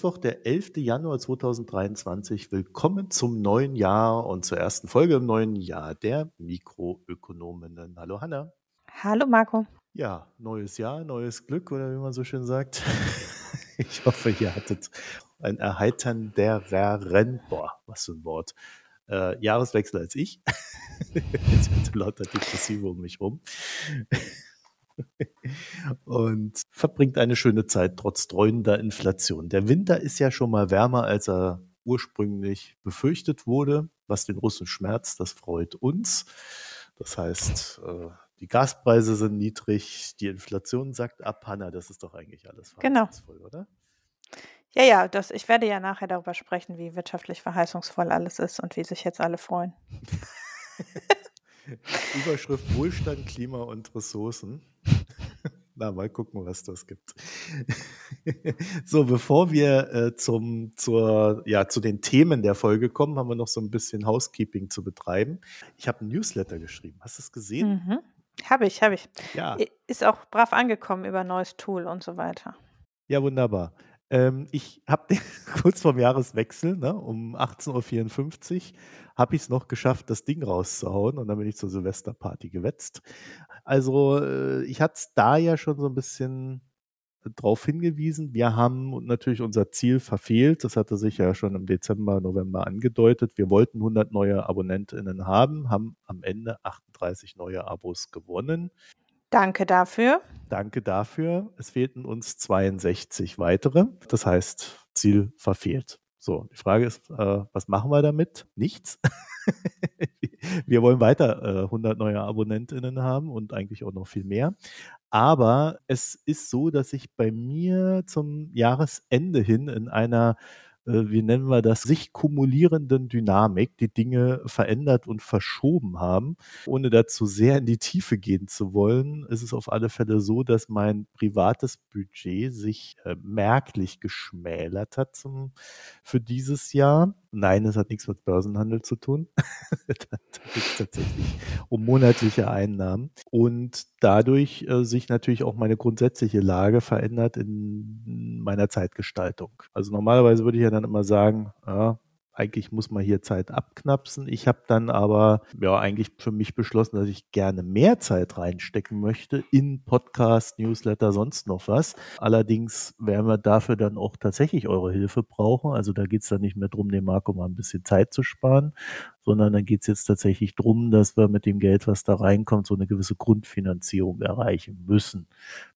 Mittwoch, der 11. Januar 2023. Willkommen zum neuen Jahr und zur ersten Folge im neuen Jahr der Mikroökonominnen. Hallo Hanna. Hallo Marco. Ja, neues Jahr, neues Glück oder wie man so schön sagt. Ich hoffe, ihr hattet ein erheiterndereren, boah, was für ein Wort, äh, Jahreswechsel als ich. Jetzt hatte lauter Depressive um mich rum. und verbringt eine schöne Zeit trotz dreuender Inflation. Der Winter ist ja schon mal wärmer, als er ursprünglich befürchtet wurde, was den Russen schmerzt, das freut uns. Das heißt, äh, die Gaspreise sind niedrig, die Inflation sagt ab, Hanna, das ist doch eigentlich alles genau. oder? Ja, ja, das, ich werde ja nachher darüber sprechen, wie wirtschaftlich verheißungsvoll alles ist und wie sich jetzt alle freuen. Überschrift Wohlstand, Klima und Ressourcen. Na, mal gucken, was das gibt. so, bevor wir äh, zum, zur, ja, zu den Themen der Folge kommen, haben wir noch so ein bisschen Housekeeping zu betreiben. Ich habe ein Newsletter geschrieben. Hast du es gesehen? Mhm. Habe ich, habe ich. Ja. Ist auch brav angekommen über neues Tool und so weiter. Ja, wunderbar. Ähm, ich habe kurz vorm Jahreswechsel, ne, um 18.54 Uhr, habe ich es noch geschafft, das Ding rauszuhauen und dann bin ich zur Silvesterparty gewetzt. Also äh, ich hatte es da ja schon so ein bisschen drauf hingewiesen. Wir haben natürlich unser Ziel verfehlt. Das hatte sich ja schon im Dezember, November angedeutet. Wir wollten 100 neue AbonnentInnen haben, haben am Ende 38 neue Abos gewonnen. Danke dafür. Danke dafür. Es fehlten uns 62 weitere. Das heißt, Ziel verfehlt. So, die Frage ist, äh, was machen wir damit? Nichts. wir wollen weiter äh, 100 neue AbonnentInnen haben und eigentlich auch noch viel mehr. Aber es ist so, dass ich bei mir zum Jahresende hin in einer wie nennen wir das, sich kumulierenden Dynamik die Dinge verändert und verschoben haben. Ohne dazu sehr in die Tiefe gehen zu wollen, ist es auf alle Fälle so, dass mein privates Budget sich äh, merklich geschmälert hat zum, für dieses Jahr. Nein, es hat nichts mit Börsenhandel zu tun. da geht es tatsächlich um monatliche Einnahmen. Und dadurch äh, sich natürlich auch meine grundsätzliche Lage verändert in meiner Zeitgestaltung. Also normalerweise würde ich ja dann immer sagen, ja, eigentlich muss man hier Zeit abknapsen. Ich habe dann aber ja eigentlich für mich beschlossen, dass ich gerne mehr Zeit reinstecken möchte in Podcast, Newsletter, sonst noch was. Allerdings werden wir dafür dann auch tatsächlich eure Hilfe brauchen. Also da geht es dann nicht mehr darum, dem Marco mal ein bisschen Zeit zu sparen, sondern dann geht es jetzt tatsächlich darum, dass wir mit dem Geld, was da reinkommt, so eine gewisse Grundfinanzierung erreichen müssen.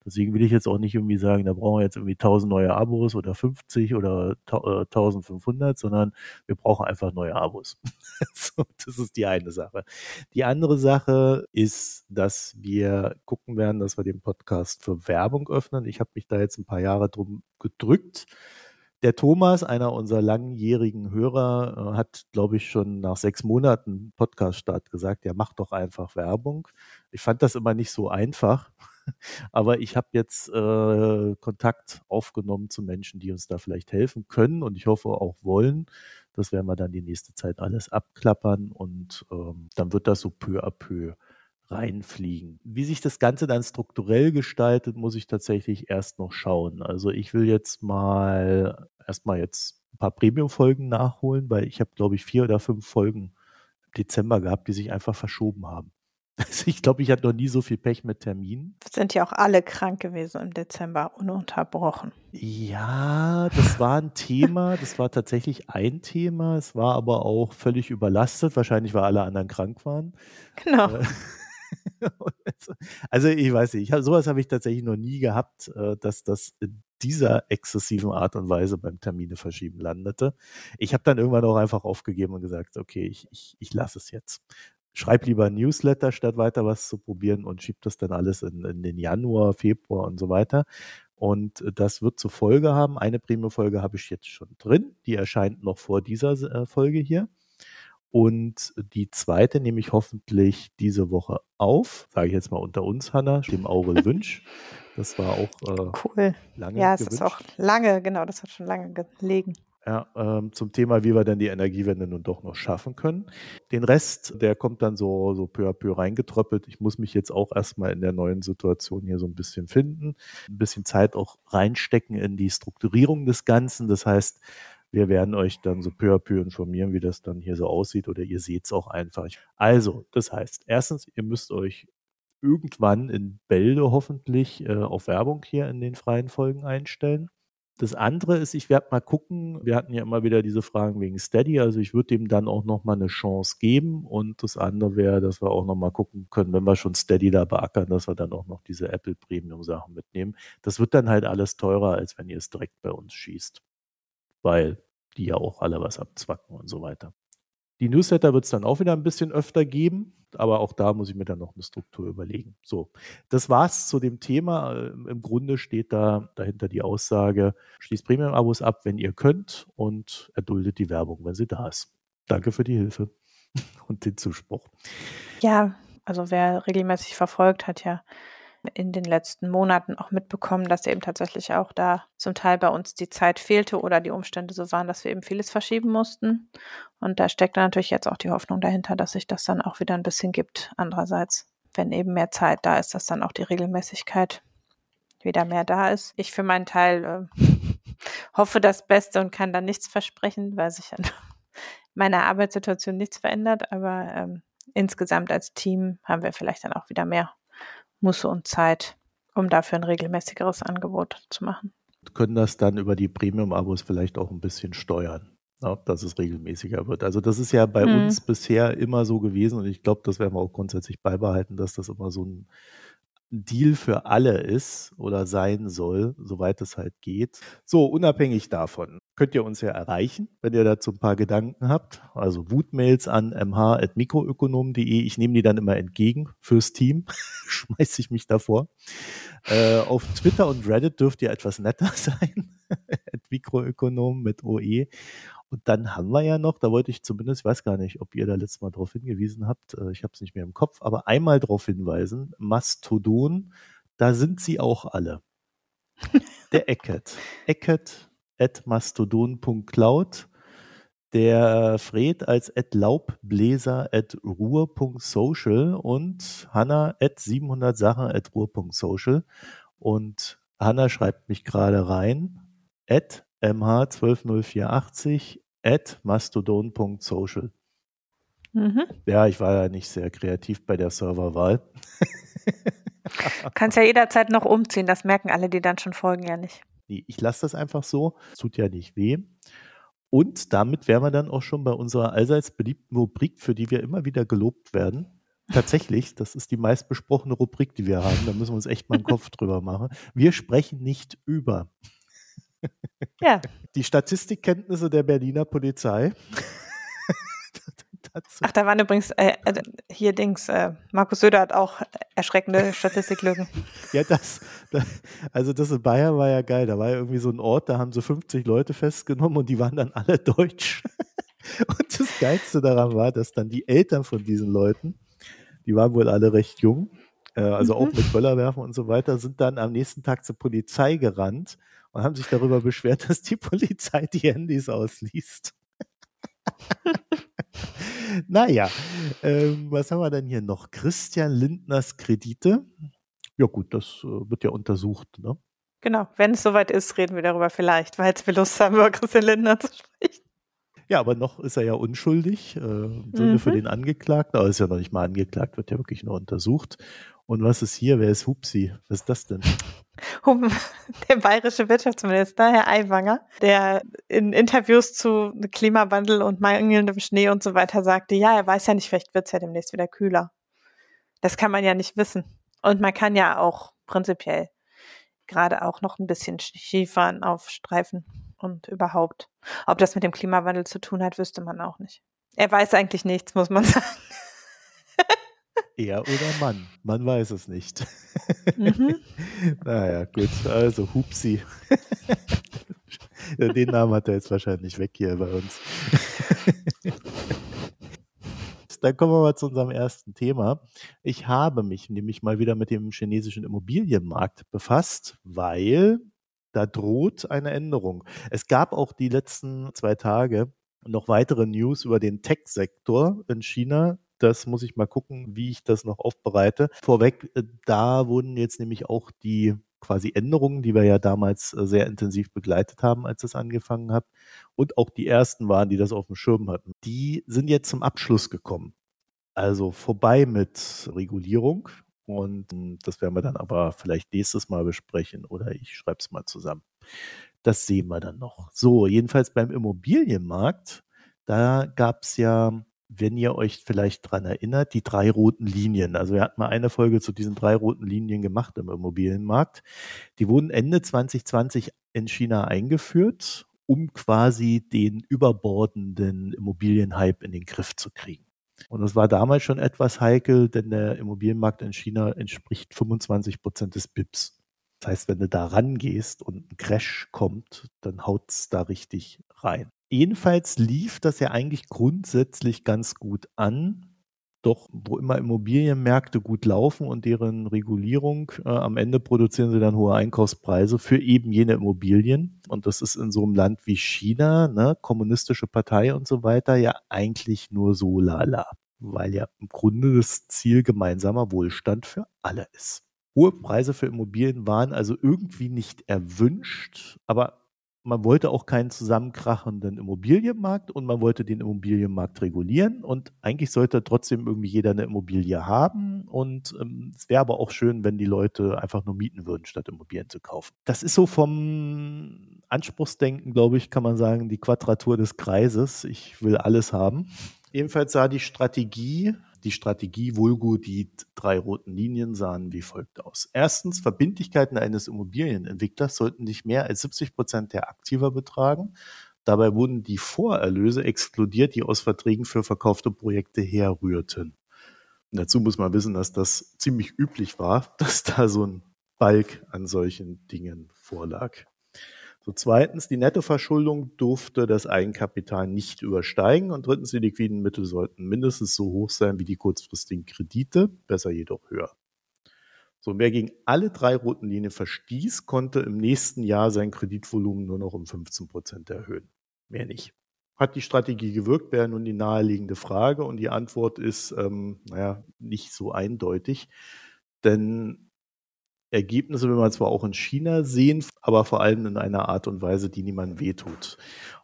Deswegen will ich jetzt auch nicht irgendwie sagen, da brauchen wir jetzt irgendwie 1000 neue Abos oder 50 oder 1500, äh, sondern wir brauchen einfach neue Abos. so, das ist die eine Sache. Die andere Sache ist, dass wir gucken werden, dass wir den Podcast für Werbung öffnen. Ich habe mich da jetzt ein paar Jahre drum gedrückt der Thomas, einer unserer langjährigen Hörer, äh, hat, glaube ich, schon nach sechs Monaten Podcast-Start gesagt, ja, mach doch einfach Werbung. Ich fand das immer nicht so einfach, aber ich habe jetzt äh, Kontakt aufgenommen zu Menschen, die uns da vielleicht helfen können und ich hoffe auch wollen. Das werden wir dann die nächste Zeit alles abklappern und ähm, dann wird das so peu à peu reinfliegen. Wie sich das Ganze dann strukturell gestaltet, muss ich tatsächlich erst noch schauen. Also ich will jetzt mal erstmal jetzt ein paar Premium-Folgen nachholen, weil ich habe, glaube ich, vier oder fünf Folgen im Dezember gehabt, die sich einfach verschoben haben. Also ich glaube, ich hatte noch nie so viel Pech mit Terminen. Sind ja auch alle krank gewesen im Dezember, ununterbrochen. Ja, das war ein Thema, das war tatsächlich ein Thema. Es war aber auch völlig überlastet, wahrscheinlich weil alle anderen krank waren. Genau. Äh, also ich weiß nicht, ich hab, sowas habe ich tatsächlich noch nie gehabt, äh, dass das in dieser exzessiven Art und Weise beim Termine verschieben landete. Ich habe dann irgendwann auch einfach aufgegeben und gesagt, okay, ich, ich, ich lasse es jetzt. Schreib lieber ein Newsletter, statt weiter was zu probieren und schieb das dann alles in, in den Januar, Februar und so weiter. Und das wird zur Folge haben. Eine Premium-Folge habe ich jetzt schon drin. Die erscheint noch vor dieser äh, Folge hier. Und die zweite nehme ich hoffentlich diese Woche auf, sage ich jetzt mal unter uns, Hanna, dem Aurel Wünsch. Das war auch äh, cool. lange. Ja, es gewünscht. ist auch lange, genau, das hat schon lange gelegen. ja, ähm, zum Thema, wie wir denn die Energiewende nun doch noch schaffen können. Den Rest, der kommt dann so, so peu à peu reingetröppelt. Ich muss mich jetzt auch erstmal in der neuen Situation hier so ein bisschen finden, ein bisschen Zeit auch reinstecken in die Strukturierung des Ganzen. Das heißt, wir werden euch dann so peu à peu informieren, wie das dann hier so aussieht oder ihr seht es auch einfach. Also, das heißt, erstens, ihr müsst euch irgendwann in Bälde hoffentlich äh, auf Werbung hier in den freien Folgen einstellen. Das andere ist, ich werde mal gucken, wir hatten ja immer wieder diese Fragen wegen Steady, also ich würde dem dann auch nochmal eine Chance geben und das andere wäre, dass wir auch nochmal gucken können, wenn wir schon Steady da beackern, dass wir dann auch noch diese Apple Premium Sachen mitnehmen. Das wird dann halt alles teurer, als wenn ihr es direkt bei uns schießt, weil die ja auch alle was abzwacken und so weiter. Die Newsletter wird es dann auch wieder ein bisschen öfter geben, aber auch da muss ich mir dann noch eine Struktur überlegen. So, das war's zu dem Thema. Ähm, Im Grunde steht da dahinter die Aussage: Schließt Premium-Abos ab, wenn ihr könnt und erduldet die Werbung, wenn sie da ist. Danke für die Hilfe und den Zuspruch. Ja, also wer regelmäßig verfolgt, hat ja in den letzten Monaten auch mitbekommen, dass eben tatsächlich auch da zum Teil bei uns die Zeit fehlte oder die Umstände so waren, dass wir eben vieles verschieben mussten. Und da steckt natürlich jetzt auch die Hoffnung dahinter, dass sich das dann auch wieder ein bisschen gibt. Andererseits, wenn eben mehr Zeit da ist, dass dann auch die Regelmäßigkeit wieder mehr da ist. Ich für meinen Teil äh, hoffe das Beste und kann dann nichts versprechen, weil sich an meiner Arbeitssituation nichts verändert. Aber ähm, insgesamt als Team haben wir vielleicht dann auch wieder mehr Muße und Zeit, um dafür ein regelmäßigeres Angebot zu machen. Können das dann über die Premium-Abos vielleicht auch ein bisschen steuern, ja, dass es regelmäßiger wird. Also das ist ja bei mhm. uns bisher immer so gewesen und ich glaube, das werden wir auch grundsätzlich beibehalten, dass das immer so ein Deal für alle ist oder sein soll, soweit es halt geht. So, unabhängig davon könnt ihr uns ja erreichen, wenn ihr dazu ein paar Gedanken habt. Also Wutmails an mh.mikroökonom.de. Ich nehme die dann immer entgegen fürs Team. Schmeiße ich mich davor. Äh, auf Twitter und Reddit dürft ihr etwas netter sein. Mikroökonom mit OE. Und dann haben wir ja noch, da wollte ich zumindest, ich weiß gar nicht, ob ihr da letztes Mal darauf hingewiesen habt, äh, ich habe es nicht mehr im Kopf, aber einmal darauf hinweisen, Mastodon, da sind sie auch alle. Der Eckert. Eckert mastodon.cloud. Der Fred als at laubbläser at ruhr.social und Hanna at 700 Sachen at ruhr.social. Und Hanna schreibt mich gerade rein, at mh120480 at mastodon.social. Mhm. Ja, ich war ja nicht sehr kreativ bei der Serverwahl. Kannst ja jederzeit noch umziehen, das merken alle, die dann schon folgen, ja nicht. Nee, ich lasse das einfach so, tut ja nicht weh. Und damit wären wir dann auch schon bei unserer allseits beliebten Rubrik, für die wir immer wieder gelobt werden. Tatsächlich, das ist die meistbesprochene Rubrik, die wir haben. Da müssen wir uns echt mal einen Kopf drüber machen. Wir sprechen nicht über. Ja. Die Statistikkenntnisse der Berliner Polizei. Ach, da waren übrigens äh, äh, hier Dings, äh, Markus Söder hat auch erschreckende Statistiklücken. ja, das, das, also das in Bayern war ja geil. Da war ja irgendwie so ein Ort, da haben sie 50 Leute festgenommen und die waren dann alle deutsch. und das Geilste daran war, dass dann die Eltern von diesen Leuten, die waren wohl alle recht jung, äh, also mhm. auch mit Böllerwerfen und so weiter, sind dann am nächsten Tag zur Polizei gerannt und haben sich darüber beschwert, dass die Polizei die Handys ausliest. Naja, ähm, was haben wir denn hier noch? Christian Lindners Kredite. Ja gut, das äh, wird ja untersucht. Ne? Genau, wenn es soweit ist, reden wir darüber vielleicht, weil wir Lust haben, über Christian Lindner zu sprechen. Ja, aber noch ist er ja unschuldig, äh, im Sinne mhm. für den Angeklagten, aber ist ja noch nicht mal angeklagt, wird ja wirklich nur untersucht. Und was ist hier? Wer ist Hupsi? Was ist das denn? Der bayerische Wirtschaftsminister, Herr Aiwanger, der in Interviews zu Klimawandel und mangelndem Schnee und so weiter sagte, ja, er weiß ja nicht, vielleicht wird es ja demnächst wieder kühler. Das kann man ja nicht wissen. Und man kann ja auch prinzipiell gerade auch noch ein bisschen Skifahren auf Streifen und überhaupt. Ob das mit dem Klimawandel zu tun hat, wüsste man auch nicht. Er weiß eigentlich nichts, muss man sagen. Er oder Mann, man weiß es nicht. Mhm. naja, gut, also Hupsi. Den Namen hat er jetzt wahrscheinlich weg hier bei uns. Dann kommen wir mal zu unserem ersten Thema. Ich habe mich nämlich mal wieder mit dem chinesischen Immobilienmarkt befasst, weil da droht eine Änderung. Es gab auch die letzten zwei Tage noch weitere News über den Tech-Sektor in China. Das muss ich mal gucken, wie ich das noch aufbereite. Vorweg, äh, da wurden jetzt nämlich auch die quasi Änderungen, die wir ja damals äh, sehr intensiv begleitet haben, als es angefangen hat, und auch die ersten waren, die das auf dem Schirm hatten, die sind jetzt zum Abschluss gekommen. Also vorbei mit Regulierung. Und hm, das werden wir dann aber vielleicht nächstes Mal besprechen oder ich schreibe es mal zusammen. Das sehen wir dann noch. So, jedenfalls beim Immobilienmarkt, da gab es ja, wenn ihr euch vielleicht dran erinnert, die drei roten Linien. Also wir hatten mal eine Folge zu diesen drei roten Linien gemacht im Immobilienmarkt. Die wurden Ende 2020 in China eingeführt, um quasi den überbordenden Immobilienhype in den Griff zu kriegen. Und das war damals schon etwas heikel, denn der Immobilienmarkt in China entspricht 25 Prozent des BIPs. Das heißt, wenn du da rangehst und ein Crash kommt, dann haut es da richtig rein. Jedenfalls lief das ja eigentlich grundsätzlich ganz gut an. Doch wo immer Immobilienmärkte gut laufen und deren Regulierung, äh, am Ende produzieren sie dann hohe Einkaufspreise für eben jene Immobilien. Und das ist in so einem Land wie China, ne, kommunistische Partei und so weiter, ja eigentlich nur so lala. Weil ja im Grunde das Ziel gemeinsamer Wohlstand für alle ist. Hohe Preise für Immobilien waren also irgendwie nicht erwünscht, aber man wollte auch keinen zusammenkrachenden Immobilienmarkt und man wollte den Immobilienmarkt regulieren und eigentlich sollte trotzdem irgendwie jeder eine Immobilie haben und ähm, es wäre aber auch schön, wenn die Leute einfach nur mieten würden, statt Immobilien zu kaufen. Das ist so vom Anspruchsdenken, glaube ich, kann man sagen, die Quadratur des Kreises. Ich will alles haben. Ebenfalls sah die Strategie die Strategie Vulgo, die drei roten Linien sahen wie folgt aus. Erstens, Verbindlichkeiten eines Immobilienentwicklers sollten nicht mehr als 70 Prozent der Aktiva betragen. Dabei wurden die Vorerlöse exkludiert, die aus Verträgen für verkaufte Projekte herrührten. Und dazu muss man wissen, dass das ziemlich üblich war, dass da so ein Balk an solchen Dingen vorlag. So zweitens, die Nettoverschuldung durfte das Eigenkapital nicht übersteigen und drittens, die liquiden Mittel sollten mindestens so hoch sein wie die kurzfristigen Kredite, besser jedoch höher. So, wer gegen alle drei roten Linien verstieß, konnte im nächsten Jahr sein Kreditvolumen nur noch um 15 Prozent erhöhen. Mehr nicht. Hat die Strategie gewirkt, wäre nun die naheliegende Frage und die Antwort ist, ähm, naja, nicht so eindeutig. Denn Ergebnisse will man zwar auch in China sehen, aber vor allem in einer Art und Weise, die niemandem wehtut.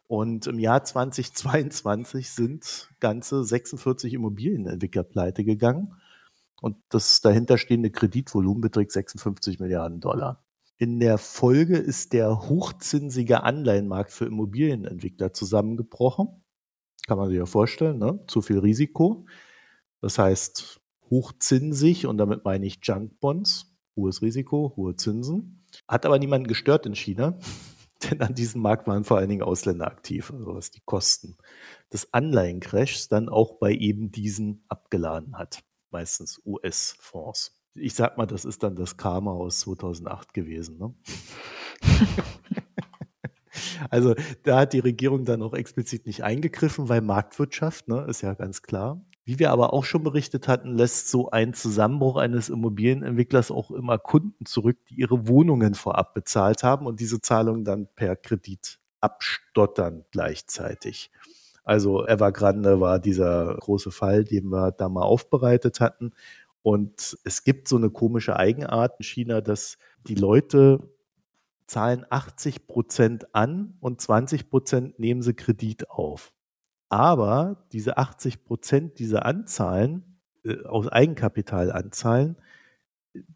Und im Jahr 2022 sind ganze 46 Immobilienentwickler pleite gegangen. Und das dahinterstehende Kreditvolumen beträgt 56 Milliarden Dollar. In der Folge ist der hochzinsige Anleihenmarkt für Immobilienentwickler zusammengebrochen. Kann man sich ja vorstellen, ne? zu viel Risiko. Das heißt, hochzinsig und damit meine ich Junkbonds hohes Risiko, hohe Zinsen. Hat aber niemanden gestört in China, denn an diesem Markt waren vor allen Dingen Ausländer aktiv, also was die Kosten des Anleihencrashs dann auch bei eben diesen abgeladen hat. Meistens US-Fonds. Ich sag mal, das ist dann das Karma aus 2008 gewesen. Ne? also da hat die Regierung dann auch explizit nicht eingegriffen, weil Marktwirtschaft, ne, ist ja ganz klar. Wie wir aber auch schon berichtet hatten, lässt so ein Zusammenbruch eines Immobilienentwicklers auch immer Kunden zurück, die ihre Wohnungen vorab bezahlt haben und diese Zahlungen dann per Kredit abstottern gleichzeitig. Also Evergrande war dieser große Fall, den wir da mal aufbereitet hatten. Und es gibt so eine komische Eigenart in China, dass die Leute zahlen 80 Prozent an und 20 Prozent nehmen sie Kredit auf. Aber diese 80 Prozent dieser Anzahlen, äh, aus Eigenkapital anzahlen,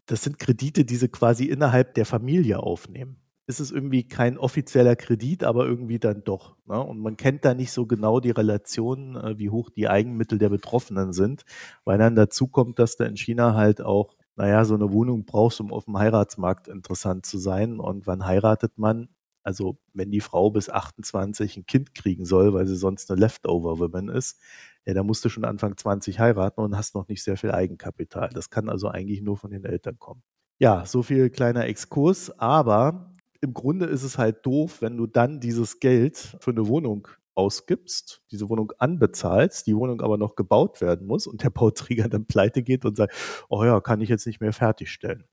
das sind Kredite, die sie quasi innerhalb der Familie aufnehmen. Ist es irgendwie kein offizieller Kredit, aber irgendwie dann doch. Ne? Und man kennt da nicht so genau die Relation, äh, wie hoch die Eigenmittel der Betroffenen sind, weil dann dazu kommt, dass du in China halt auch, naja, so eine Wohnung brauchst, um auf dem Heiratsmarkt interessant zu sein. Und wann heiratet man? Also wenn die Frau bis 28 ein Kind kriegen soll, weil sie sonst eine Leftover-Woman ist, ja, da musst du schon Anfang 20 heiraten und hast noch nicht sehr viel Eigenkapital. Das kann also eigentlich nur von den Eltern kommen. Ja, so viel kleiner Exkurs, aber im Grunde ist es halt doof, wenn du dann dieses Geld für eine Wohnung ausgibst, diese Wohnung anbezahlst, die Wohnung aber noch gebaut werden muss und der Bauträger dann pleite geht und sagt, oh ja, kann ich jetzt nicht mehr fertigstellen.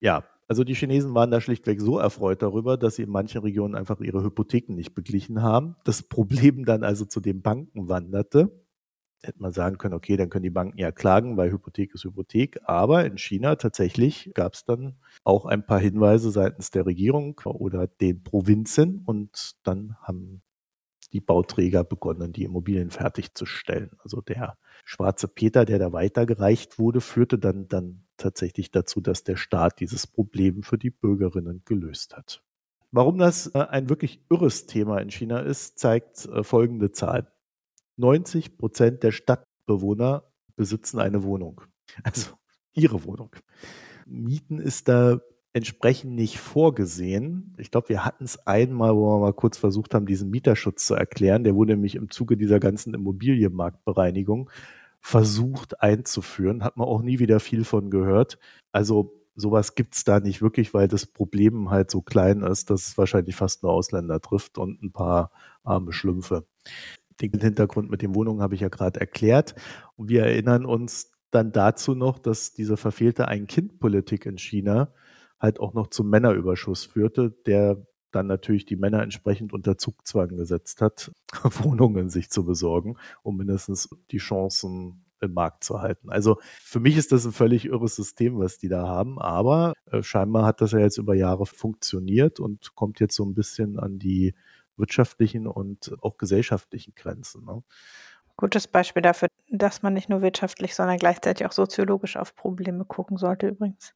Ja, Also die Chinesen waren da schlichtweg so erfreut darüber, dass sie in manchen Regionen einfach ihre Hypotheken nicht beglichen haben. Das Problem dann also zu den Banken wanderte. Hätte man sagen können, okay, dann können die Banken ja klagen, weil Hypothek ist Hypothek. Aber in China tatsächlich gab es dann auch ein paar Hinweise seitens der Regierung oder den Provinzen und dann haben die Bauträger begonnen, die Immobilien fertigzustellen. Also der schwarze Peter, der da weitergereicht wurde, führte dann, dann tatsächlich dazu, dass der Staat dieses Problem für die Bürgerinnen gelöst hat. Warum das äh, ein wirklich irres Thema in China ist, zeigt äh, folgende Zahl. 90 Prozent der Stadtbewohner besitzen eine Wohnung. Also ihre Wohnung. Mieten ist da entsprechend nicht vorgesehen. Ich glaube, wir hatten es einmal, wo wir mal kurz versucht haben, diesen Mieterschutz zu erklären. Der wurde nämlich im Zuge dieser ganzen Immobilienmarktbereinigung versucht einzuführen. Hat man auch nie wieder viel von gehört. Also sowas gibt's da nicht wirklich, weil das Problem halt so klein ist, dass es wahrscheinlich fast nur Ausländer trifft und ein paar arme Schlümpfe. Den Hintergrund mit den Wohnungen habe ich ja gerade erklärt. Und wir erinnern uns dann dazu noch, dass diese verfehlte Ein-Kind-Politik in China halt auch noch zum Männerüberschuss führte, der dann natürlich die Männer entsprechend unter Zugzwang gesetzt hat, Wohnungen sich zu besorgen, um mindestens die Chancen im Markt zu halten. Also für mich ist das ein völlig irres System, was die da haben, aber äh, scheinbar hat das ja jetzt über Jahre funktioniert und kommt jetzt so ein bisschen an die wirtschaftlichen und auch gesellschaftlichen Grenzen. Ne? Gutes Beispiel dafür, dass man nicht nur wirtschaftlich, sondern gleichzeitig auch soziologisch auf Probleme gucken sollte übrigens.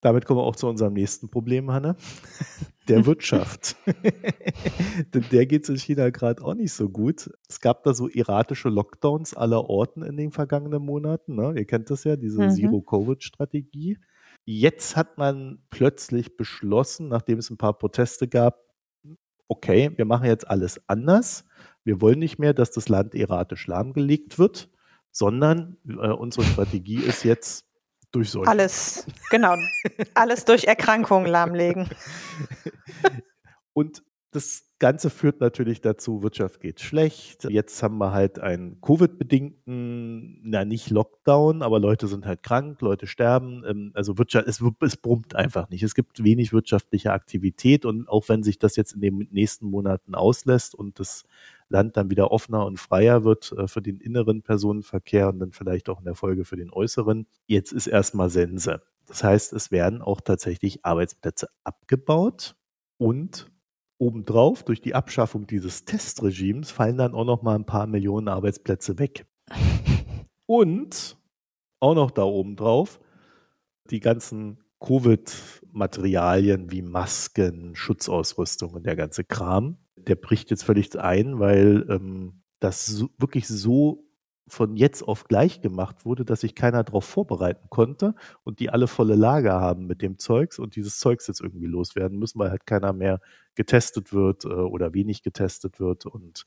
Damit kommen wir auch zu unserem nächsten Problem, Hanne. Der Wirtschaft. Denn der geht es in China gerade auch nicht so gut. Es gab da so erratische Lockdowns aller Orten in den vergangenen Monaten. Ne? Ihr kennt das ja, diese mhm. Zero-Covid-Strategie. Jetzt hat man plötzlich beschlossen, nachdem es ein paar Proteste gab, okay, wir machen jetzt alles anders. Wir wollen nicht mehr, dass das Land erratisch lahmgelegt wird, sondern äh, unsere Strategie ist jetzt durch solche. Alles, genau. alles durch Erkrankungen lahmlegen. Und das Ganze führt natürlich dazu, Wirtschaft geht schlecht. Jetzt haben wir halt einen Covid-bedingten, na nicht Lockdown, aber Leute sind halt krank, Leute sterben. Ähm, also Wirtschaft, es, es brummt einfach nicht. Es gibt wenig wirtschaftliche Aktivität und auch wenn sich das jetzt in den nächsten Monaten auslässt und das Land dann wieder offener und freier wird äh, für den inneren Personenverkehr und dann vielleicht auch in der Folge für den äußeren. Jetzt ist erstmal Sense. Das heißt, es werden auch tatsächlich Arbeitsplätze abgebaut und obendrauf durch die Abschaffung dieses Testregimes fallen dann auch noch mal ein paar Millionen Arbeitsplätze weg. Und auch noch da oben drauf die ganzen Covid-Materialien wie Masken, Schutzausrüstung und der ganze Kram der bricht jetzt völlig ein, weil ähm, das so, wirklich so von jetzt auf gleich gemacht wurde, dass sich keiner darauf vorbereiten konnte und die alle volle Lager haben mit dem Zeugs und dieses Zeugs jetzt irgendwie loswerden müssen, weil halt keiner mehr getestet wird äh, oder wenig getestet wird und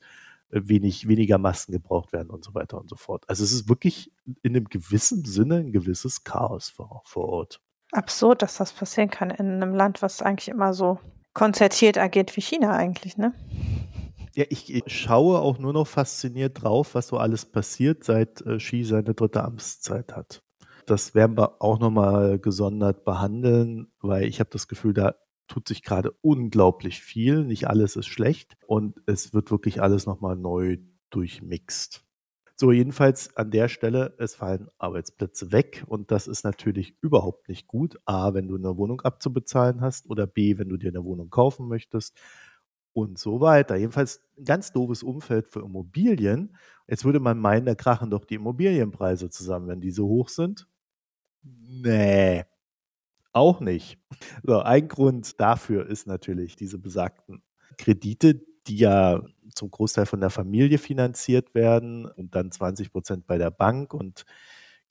äh, wenig, weniger Masken gebraucht werden und so weiter und so fort. Also es ist wirklich in einem gewissen Sinne ein gewisses Chaos vor, vor Ort. Absurd, dass das passieren kann in einem Land, was eigentlich immer so konzertiert agiert wie China eigentlich, ne? Ja, ich, ich, schaue auch nur noch fasziniert drauf, was so alles passiert, seit äh, Xi seine dritte Amtszeit hat. Das werden wir auch nochmal gesondert behandeln, weil ich habe das Gefühl, da tut sich gerade unglaublich viel. Nicht alles ist schlecht und es wird wirklich alles nochmal neu durchmixt. So, jedenfalls an der Stelle, es fallen Arbeitsplätze weg und das ist natürlich überhaupt nicht gut. A, wenn du eine Wohnung abzubezahlen hast oder B, wenn du dir eine Wohnung kaufen möchtest und so weiter. Jedenfalls ein ganz doofes Umfeld für Immobilien. Jetzt würde man meinen, da krachen doch die Immobilienpreise zusammen, wenn die so hoch sind. Nee, auch nicht. So, ein Grund dafür ist natürlich diese besagten Kredite, die ja zum Großteil von der Familie finanziert werden und dann 20 Prozent bei der Bank und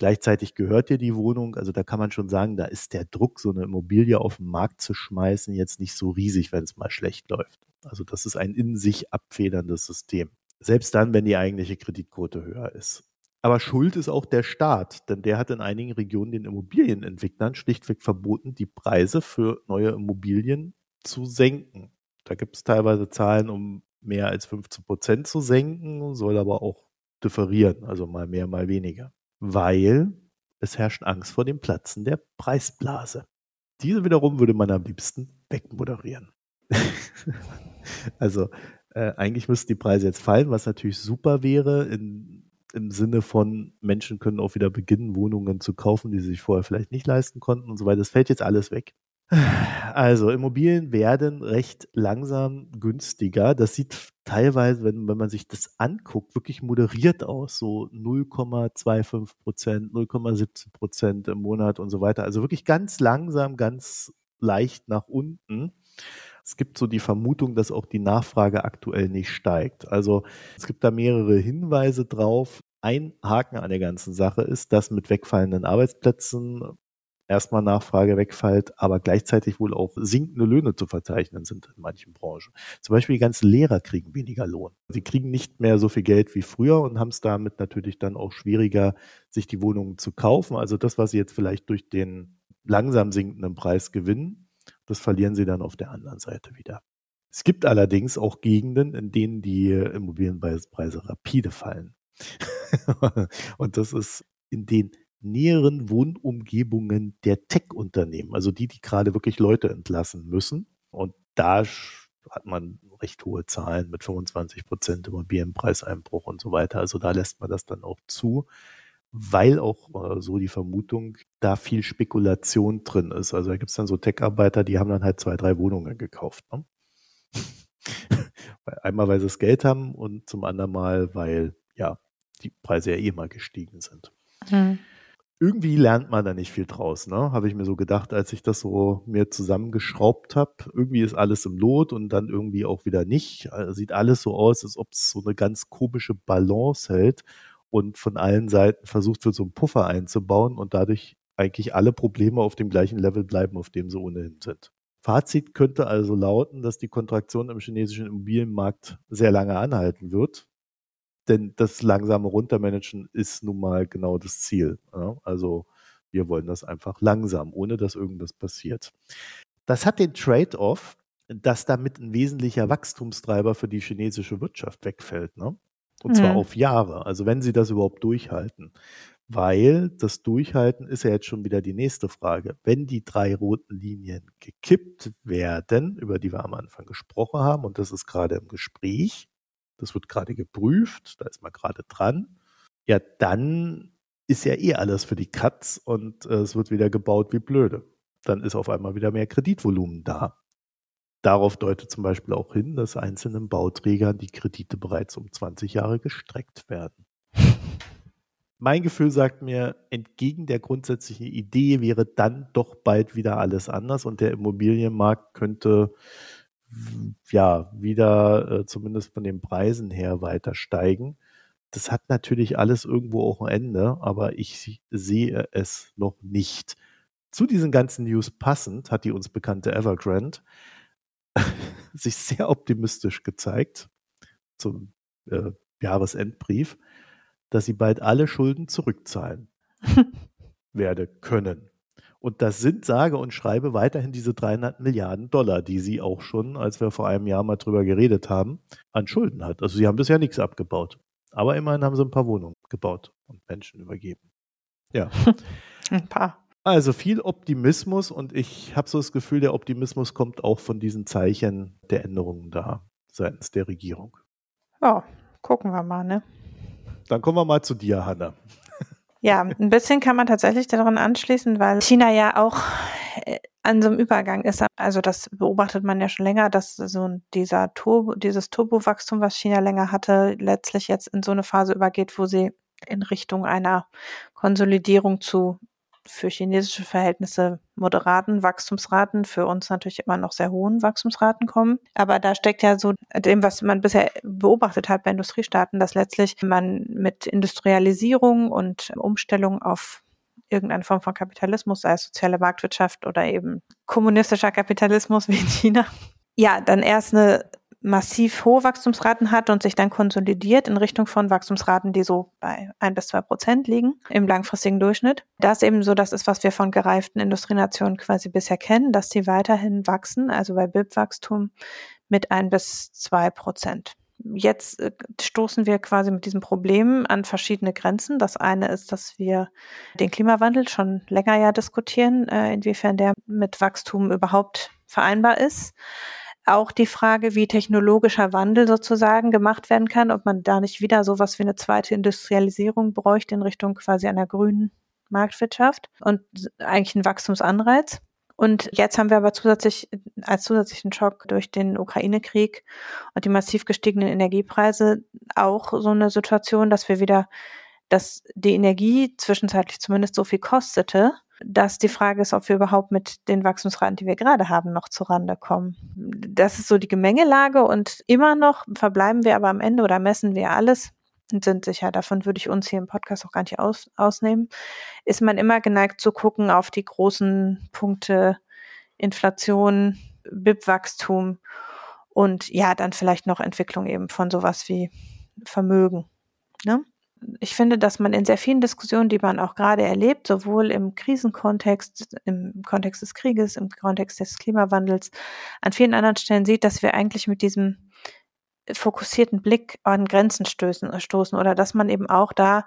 gleichzeitig gehört dir die Wohnung. Also da kann man schon sagen, da ist der Druck, so eine Immobilie auf den Markt zu schmeißen, jetzt nicht so riesig, wenn es mal schlecht läuft. Also das ist ein in sich abfederndes System. Selbst dann, wenn die eigentliche Kreditquote höher ist. Aber schuld ist auch der Staat, denn der hat in einigen Regionen den Immobilienentwicklern schlichtweg verboten, die Preise für neue Immobilien zu senken. Da gibt es teilweise Zahlen, um mehr als 15 Prozent zu senken, soll aber auch differieren, also mal mehr, mal weniger. Weil es herrscht Angst vor dem Platzen der Preisblase. Diese wiederum würde man am liebsten wegmoderieren. also äh, eigentlich müssten die Preise jetzt fallen, was natürlich super wäre in, im Sinne von Menschen können auch wieder beginnen, Wohnungen zu kaufen, die sie sich vorher vielleicht nicht leisten konnten und so weiter. Das fällt jetzt alles weg. Also Immobilien werden recht langsam günstiger. Das sieht teilweise, wenn, wenn man sich das anguckt, wirklich moderiert aus. So 0,25 Prozent, 0,17 Prozent im Monat und so weiter. Also wirklich ganz langsam, ganz leicht nach unten. Es gibt so die Vermutung, dass auch die Nachfrage aktuell nicht steigt. Also es gibt da mehrere Hinweise drauf. Ein Haken an der ganzen Sache ist, dass mit wegfallenden Arbeitsplätzen erstmal Nachfrage wegfällt, aber gleichzeitig wohl auch sinkende Löhne zu verzeichnen sind in manchen Branchen. Zum Beispiel die ganzen Lehrer kriegen weniger Lohn. Sie kriegen nicht mehr so viel Geld wie früher und haben es damit natürlich dann auch schwieriger, sich die Wohnungen zu kaufen. Also das, was sie jetzt vielleicht durch den langsam sinkenden Preis gewinnen, das verlieren sie dann auf der anderen Seite wieder. Es gibt allerdings auch Gegenden, in denen die Immobilienpreise rapide fallen. und das ist in den näheren Wohnumgebungen der Tech-Unternehmen, also die, die gerade wirklich Leute entlassen müssen. Und da hat man recht hohe Zahlen mit 25 Prozent Immobilienpreiseinbruch und so weiter. Also da lässt man das dann auch zu weil auch äh, so die Vermutung, da viel Spekulation drin ist. Also da gibt es dann so Tech-Arbeiter, die haben dann halt zwei, drei Wohnungen gekauft. Ne? Einmal, weil sie das Geld haben und zum anderen Mal, weil ja die Preise ja eh mal gestiegen sind. Mhm. Irgendwie lernt man da nicht viel draus, ne? Habe ich mir so gedacht, als ich das so mir zusammengeschraubt habe. Irgendwie ist alles im Lot und dann irgendwie auch wieder nicht. Also sieht alles so aus, als ob es so eine ganz komische Balance hält und von allen Seiten versucht wird, so einen Puffer einzubauen und dadurch eigentlich alle Probleme auf dem gleichen Level bleiben, auf dem sie ohnehin sind. Fazit könnte also lauten, dass die Kontraktion im chinesischen Immobilienmarkt sehr lange anhalten wird. Denn das langsame Runtermanagen ist nun mal genau das Ziel. Ja? Also wir wollen das einfach langsam, ohne dass irgendwas passiert. Das hat den Trade-off, dass damit ein wesentlicher Wachstumstreiber für die chinesische Wirtschaft wegfällt. Ne? Und zwar mhm. auf Jahre. Also wenn sie das überhaupt durchhalten. Weil das Durchhalten ist ja jetzt schon wieder die nächste Frage. Wenn die drei roten Linien gekippt werden, über die wir am Anfang gesprochen haben, und das ist gerade im Gespräch, das wird gerade geprüft, da ist man gerade dran, ja, dann ist ja eh alles für die Katz und äh, es wird wieder gebaut wie blöde. Dann ist auf einmal wieder mehr Kreditvolumen da. Darauf deutet zum Beispiel auch hin, dass einzelnen Bauträgern die Kredite bereits um 20 Jahre gestreckt werden. Mein Gefühl sagt mir, entgegen der grundsätzlichen Idee wäre dann doch bald wieder alles anders und der Immobilienmarkt könnte ja wieder äh, zumindest von den Preisen her weiter steigen. Das hat natürlich alles irgendwo auch ein Ende, aber ich sehe es noch nicht. Zu diesen ganzen News passend hat die uns bekannte Evergrande sich sehr optimistisch gezeigt zum äh, Jahresendbrief, dass sie bald alle Schulden zurückzahlen werde können. Und das sind sage und schreibe weiterhin diese 300 Milliarden Dollar, die sie auch schon, als wir vor einem Jahr mal drüber geredet haben, an Schulden hat. Also sie haben bisher nichts abgebaut. Aber immerhin haben sie ein paar Wohnungen gebaut und Menschen übergeben. Ja. Ein paar. Also viel Optimismus und ich habe so das Gefühl, der Optimismus kommt auch von diesen Zeichen der Änderungen da seitens der Regierung. Ja, gucken wir mal, ne? Dann kommen wir mal zu dir, Hanna. Ja, ein bisschen kann man tatsächlich daran anschließen, weil China ja auch äh, an so einem Übergang ist. Also das beobachtet man ja schon länger, dass so dieser Turbo, dieses Turbowachstum, was China länger hatte, letztlich jetzt in so eine Phase übergeht, wo sie in Richtung einer Konsolidierung zu für chinesische Verhältnisse moderaten Wachstumsraten, für uns natürlich immer noch sehr hohen Wachstumsraten kommen. Aber da steckt ja so dem, was man bisher beobachtet hat bei Industriestaaten, dass letztlich man mit Industrialisierung und Umstellung auf irgendeine Form von Kapitalismus, sei es soziale Marktwirtschaft oder eben kommunistischer Kapitalismus wie in China, ja, dann erst eine massiv hohe Wachstumsraten hat und sich dann konsolidiert in Richtung von Wachstumsraten, die so bei ein bis zwei Prozent liegen im langfristigen Durchschnitt. Das eben so das ist, was wir von gereiften Industrienationen quasi bisher kennen, dass sie weiterhin wachsen, also bei BIP-Wachstum mit ein bis zwei Prozent jetzt äh, stoßen wir quasi mit diesem Problem an verschiedene Grenzen. Das eine ist, dass wir den Klimawandel schon länger ja diskutieren, äh, inwiefern der mit Wachstum überhaupt vereinbar ist. Auch die Frage, wie technologischer Wandel sozusagen gemacht werden kann, ob man da nicht wieder sowas wie eine zweite Industrialisierung bräuchte in Richtung quasi einer grünen Marktwirtschaft und eigentlich ein Wachstumsanreiz. Und jetzt haben wir aber zusätzlich als zusätzlichen Schock durch den Ukraine-Krieg und die massiv gestiegenen Energiepreise auch so eine Situation, dass wir wieder, dass die Energie zwischenzeitlich zumindest so viel kostete, dass die Frage ist, ob wir überhaupt mit den Wachstumsraten, die wir gerade haben, noch zurande kommen. Das ist so die Gemengelage und immer noch verbleiben wir aber am Ende oder messen wir alles und sind sicher, davon würde ich uns hier im Podcast auch gar nicht aus, ausnehmen, ist man immer geneigt zu gucken auf die großen Punkte Inflation, BIP-Wachstum und ja, dann vielleicht noch Entwicklung eben von sowas wie Vermögen. Ne? Ich finde, dass man in sehr vielen Diskussionen, die man auch gerade erlebt, sowohl im Krisenkontext, im Kontext des Krieges, im Kontext des Klimawandels, an vielen anderen Stellen sieht, dass wir eigentlich mit diesem fokussierten Blick an Grenzen stößen, stoßen oder dass man eben auch da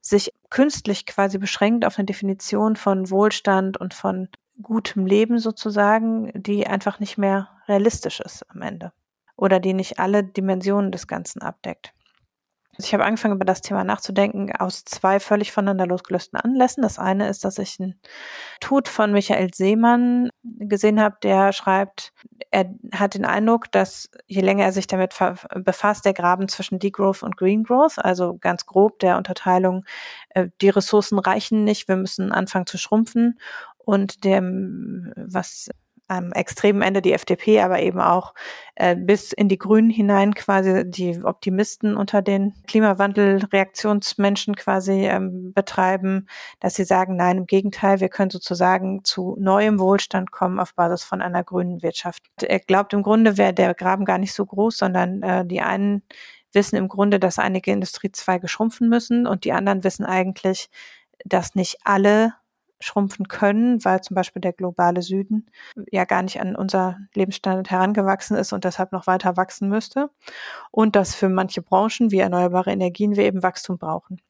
sich künstlich quasi beschränkt auf eine Definition von Wohlstand und von gutem Leben sozusagen, die einfach nicht mehr realistisch ist am Ende oder die nicht alle Dimensionen des Ganzen abdeckt. Ich habe angefangen, über das Thema nachzudenken aus zwei völlig voneinander losgelösten Anlässen. Das eine ist, dass ich ein Tut von Michael Seemann gesehen habe, der schreibt, er hat den Eindruck, dass je länger er sich damit befasst, der Graben zwischen Degrowth und Green Growth, also ganz grob der Unterteilung, äh, die Ressourcen reichen nicht, wir müssen anfangen zu schrumpfen und dem, was am extremen Ende die FDP, aber eben auch äh, bis in die Grünen hinein quasi die Optimisten unter den Klimawandelreaktionsmenschen quasi ähm, betreiben, dass sie sagen, nein, im Gegenteil, wir können sozusagen zu neuem Wohlstand kommen auf Basis von einer grünen Wirtschaft. Er glaubt im Grunde wäre der Graben gar nicht so groß, sondern äh, die einen wissen im Grunde, dass einige Industriezweige schrumpfen müssen und die anderen wissen eigentlich, dass nicht alle schrumpfen können, weil zum Beispiel der globale Süden ja gar nicht an unser Lebensstandard herangewachsen ist und deshalb noch weiter wachsen müsste. Und dass für manche Branchen wie erneuerbare Energien wir eben Wachstum brauchen.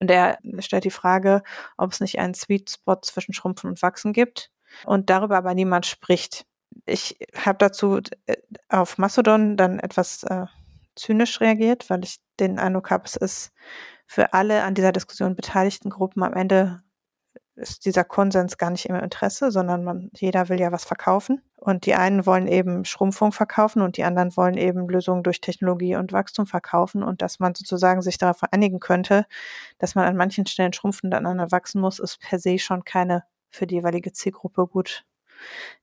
Und er stellt die Frage, ob es nicht einen Sweet Spot zwischen Schrumpfen und Wachsen gibt und darüber aber niemand spricht. Ich habe dazu äh, auf Mastodon dann etwas äh, zynisch reagiert, weil ich den Eindruck habe, es ist für alle an dieser Diskussion beteiligten Gruppen am Ende ist dieser Konsens gar nicht im Interesse, sondern man, jeder will ja was verkaufen. Und die einen wollen eben Schrumpfung verkaufen und die anderen wollen eben Lösungen durch Technologie und Wachstum verkaufen und dass man sozusagen sich darauf einigen könnte, dass man an manchen Stellen schrumpfen und an anderen wachsen muss, ist per se schon keine für die jeweilige Zielgruppe gut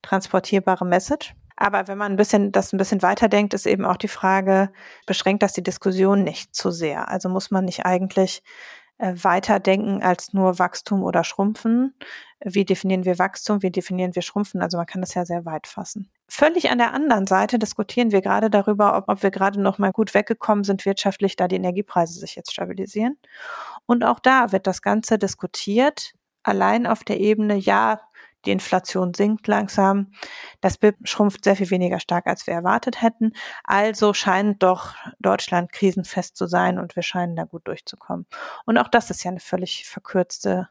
transportierbare Message. Aber wenn man ein bisschen das ein bisschen weiterdenkt, ist eben auch die Frage, beschränkt das die Diskussion nicht zu sehr? Also muss man nicht eigentlich weiterdenken als nur Wachstum oder Schrumpfen. Wie definieren wir Wachstum? Wie definieren wir Schrumpfen? Also man kann das ja sehr weit fassen. Völlig an der anderen Seite diskutieren wir gerade darüber, ob, ob wir gerade noch mal gut weggekommen sind wirtschaftlich, da die Energiepreise sich jetzt stabilisieren. Und auch da wird das Ganze diskutiert, allein auf der Ebene, ja, die Inflation sinkt langsam. Das BIP schrumpft sehr viel weniger stark, als wir erwartet hätten. Also scheint doch Deutschland krisenfest zu sein und wir scheinen da gut durchzukommen. Und auch das ist ja eine völlig verkürzte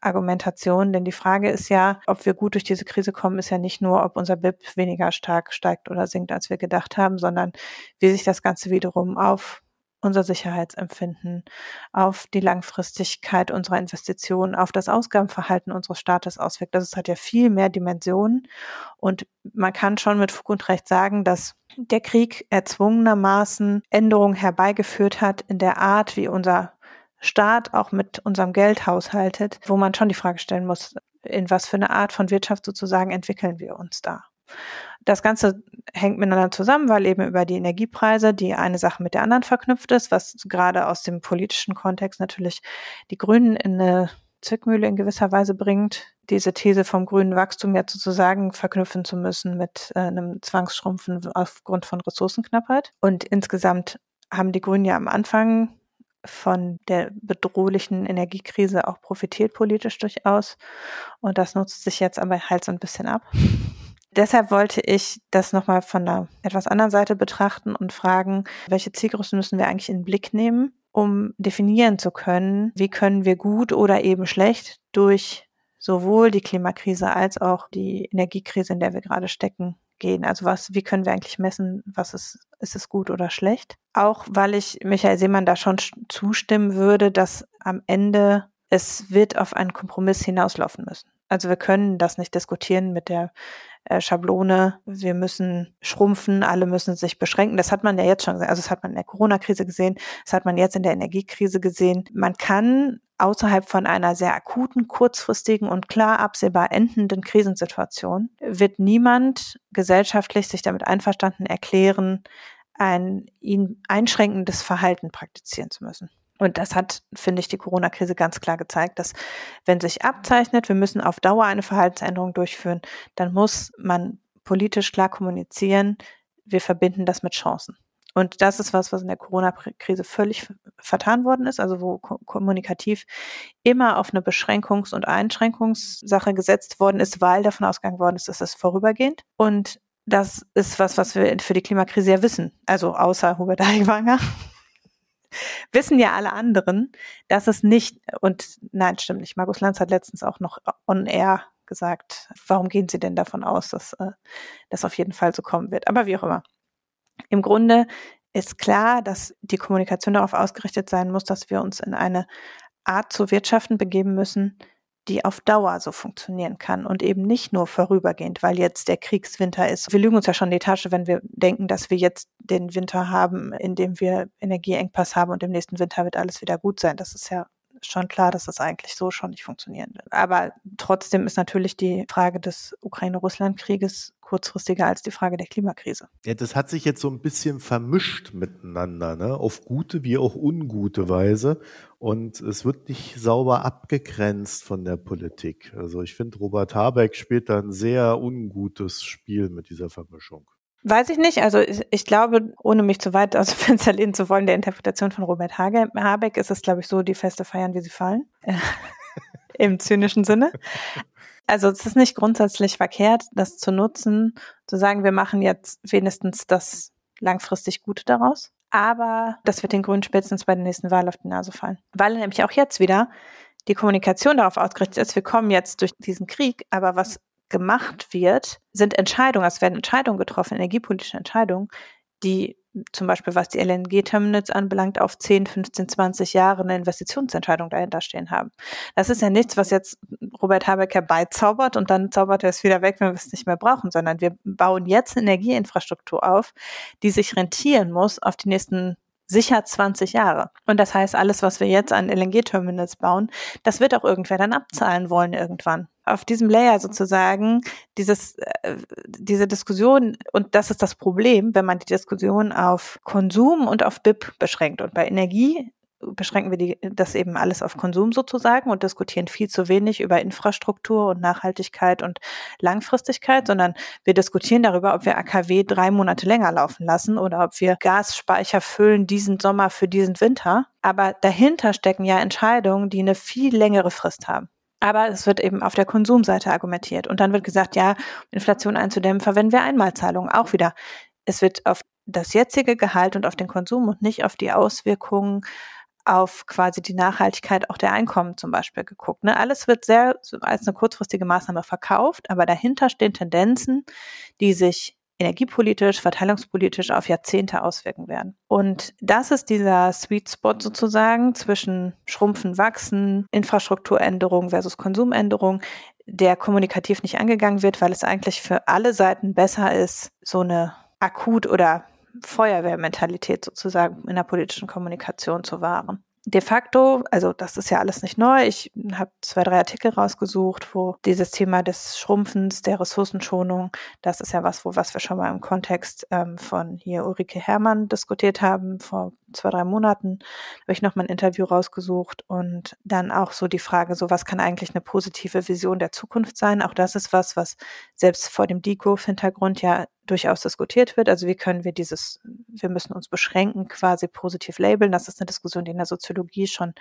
Argumentation, denn die Frage ist ja, ob wir gut durch diese Krise kommen, ist ja nicht nur, ob unser BIP weniger stark steigt oder sinkt, als wir gedacht haben, sondern wie sich das Ganze wiederum auf unser Sicherheitsempfinden, auf die Langfristigkeit unserer Investitionen, auf das Ausgabenverhalten unseres Staates auswirkt. Das hat ja viel mehr Dimensionen. Und man kann schon mit Fug und Recht sagen, dass der Krieg erzwungenermaßen Änderungen herbeigeführt hat in der Art, wie unser Staat auch mit unserem Geld haushaltet, wo man schon die Frage stellen muss, in was für eine Art von Wirtschaft sozusagen entwickeln wir uns da. Das Ganze hängt miteinander zusammen, weil eben über die Energiepreise die eine Sache mit der anderen verknüpft ist, was gerade aus dem politischen Kontext natürlich die Grünen in eine Zwickmühle in gewisser Weise bringt, diese These vom grünen Wachstum ja sozusagen verknüpfen zu müssen mit äh, einem Zwangsschrumpfen aufgrund von Ressourcenknappheit. Und insgesamt haben die Grünen ja am Anfang von der bedrohlichen Energiekrise auch profitiert politisch durchaus. Und das nutzt sich jetzt aber halt so ein bisschen ab. Deshalb wollte ich das nochmal von einer etwas anderen Seite betrachten und fragen, welche Zielgrößen müssen wir eigentlich in den Blick nehmen, um definieren zu können, wie können wir gut oder eben schlecht durch sowohl die Klimakrise als auch die Energiekrise, in der wir gerade stecken, gehen. Also was, wie können wir eigentlich messen, was ist, ist es gut oder schlecht? Auch weil ich Michael Seemann da schon zustimmen würde, dass am Ende es wird auf einen Kompromiss hinauslaufen müssen. Also wir können das nicht diskutieren mit der äh, Schablone. Wir müssen schrumpfen, alle müssen sich beschränken. Das hat man ja jetzt schon gesehen. Also das hat man in der Corona-Krise gesehen, das hat man jetzt in der Energiekrise gesehen. Man kann außerhalb von einer sehr akuten, kurzfristigen und klar absehbar endenden Krisensituation, wird niemand gesellschaftlich sich damit einverstanden erklären, ein ihn einschränkendes Verhalten praktizieren zu müssen. Und das hat, finde ich, die Corona-Krise ganz klar gezeigt, dass wenn sich abzeichnet, wir müssen auf Dauer eine Verhaltensänderung durchführen, dann muss man politisch klar kommunizieren, wir verbinden das mit Chancen. Und das ist was, was in der Corona-Krise völlig vertan worden ist, also wo kommunikativ immer auf eine Beschränkungs- und Einschränkungssache gesetzt worden ist, weil davon ausgegangen worden ist, dass es vorübergehend. Und das ist was, was wir für die Klimakrise ja wissen. Also außer Hubert Aiwanger wissen ja alle anderen, dass es nicht, und nein, stimmt nicht. Markus Lanz hat letztens auch noch on air gesagt, warum gehen Sie denn davon aus, dass äh, das auf jeden Fall so kommen wird? Aber wie auch immer. Im Grunde ist klar, dass die Kommunikation darauf ausgerichtet sein muss, dass wir uns in eine Art zu wirtschaften begeben müssen, die auf Dauer so funktionieren kann und eben nicht nur vorübergehend, weil jetzt der Kriegswinter ist. Wir lügen uns ja schon die Tasche, wenn wir denken, dass wir jetzt den Winter haben, in dem wir Energieengpass haben und im nächsten Winter wird alles wieder gut sein. Das ist ja schon klar, dass das eigentlich so schon nicht funktionieren wird. Aber trotzdem ist natürlich die Frage des Ukraine-Russland-Krieges kurzfristiger als die Frage der Klimakrise. Ja, das hat sich jetzt so ein bisschen vermischt miteinander, ne? auf gute wie auch ungute Weise. Und es wird nicht sauber abgegrenzt von der Politik. Also ich finde, Robert Habeck spielt da ein sehr ungutes Spiel mit dieser Vermischung. Weiß ich nicht. Also ich, ich, glaube, ohne mich zu weit aus dem Fenster lehnen zu wollen, der Interpretation von Robert Hage, Habeck ist es, glaube ich, so, die Feste feiern, wie sie fallen. Im zynischen Sinne. Also es ist nicht grundsätzlich verkehrt, das zu nutzen, zu sagen, wir machen jetzt wenigstens das langfristig Gute daraus. Aber das wird den Grünen spätestens bei der nächsten Wahl auf die Nase fallen. Weil nämlich auch jetzt wieder die Kommunikation darauf ausgerichtet ist, wir kommen jetzt durch diesen Krieg, aber was gemacht wird, sind Entscheidungen, es werden Entscheidungen getroffen, energiepolitische Entscheidungen, die zum Beispiel was die LNG-Terminals anbelangt, auf 10, 15, 20 Jahre eine Investitionsentscheidung dahinter stehen haben. Das ist ja nichts, was jetzt Robert Habeck herbeizaubert und dann zaubert er es wieder weg, wenn wir es nicht mehr brauchen, sondern wir bauen jetzt Energieinfrastruktur auf, die sich rentieren muss auf die nächsten sicher 20 Jahre. Und das heißt, alles, was wir jetzt an LNG-Terminals bauen, das wird auch irgendwer dann abzahlen wollen irgendwann. Auf diesem Layer sozusagen dieses, äh, diese Diskussion, und das ist das Problem, wenn man die Diskussion auf Konsum und auf BIP beschränkt. Und bei Energie beschränken wir die, das eben alles auf Konsum sozusagen und diskutieren viel zu wenig über Infrastruktur und Nachhaltigkeit und Langfristigkeit, sondern wir diskutieren darüber, ob wir AKW drei Monate länger laufen lassen oder ob wir Gasspeicher füllen diesen Sommer für diesen Winter. Aber dahinter stecken ja Entscheidungen, die eine viel längere Frist haben. Aber es wird eben auf der Konsumseite argumentiert. Und dann wird gesagt, ja, Inflation einzudämmen, verwenden wir Einmalzahlungen. Auch wieder. Es wird auf das jetzige Gehalt und auf den Konsum und nicht auf die Auswirkungen auf quasi die Nachhaltigkeit auch der Einkommen zum Beispiel geguckt. Ne? Alles wird sehr als eine kurzfristige Maßnahme verkauft, aber dahinter stehen Tendenzen, die sich energiepolitisch, verteilungspolitisch auf Jahrzehnte auswirken werden. Und das ist dieser Sweet Spot sozusagen zwischen Schrumpfen, Wachsen, Infrastrukturänderung versus Konsumänderung, der kommunikativ nicht angegangen wird, weil es eigentlich für alle Seiten besser ist, so eine akut oder Feuerwehrmentalität sozusagen in der politischen Kommunikation zu wahren de facto, also das ist ja alles nicht neu. Ich habe zwei, drei Artikel rausgesucht, wo dieses Thema des Schrumpfens, der Ressourcenschonung, das ist ja was, wo was wir schon mal im Kontext ähm, von hier Ulrike Herrmann diskutiert haben vor zwei, drei Monaten. Habe ich noch mal ein Interview rausgesucht und dann auch so die Frage, so was kann eigentlich eine positive Vision der Zukunft sein? Auch das ist was, was selbst vor dem DICO-Hintergrund ja durchaus diskutiert wird. Also wie können wir dieses, wir müssen uns beschränken, quasi positiv labeln. Das ist eine Diskussion, die in der Soziologie schon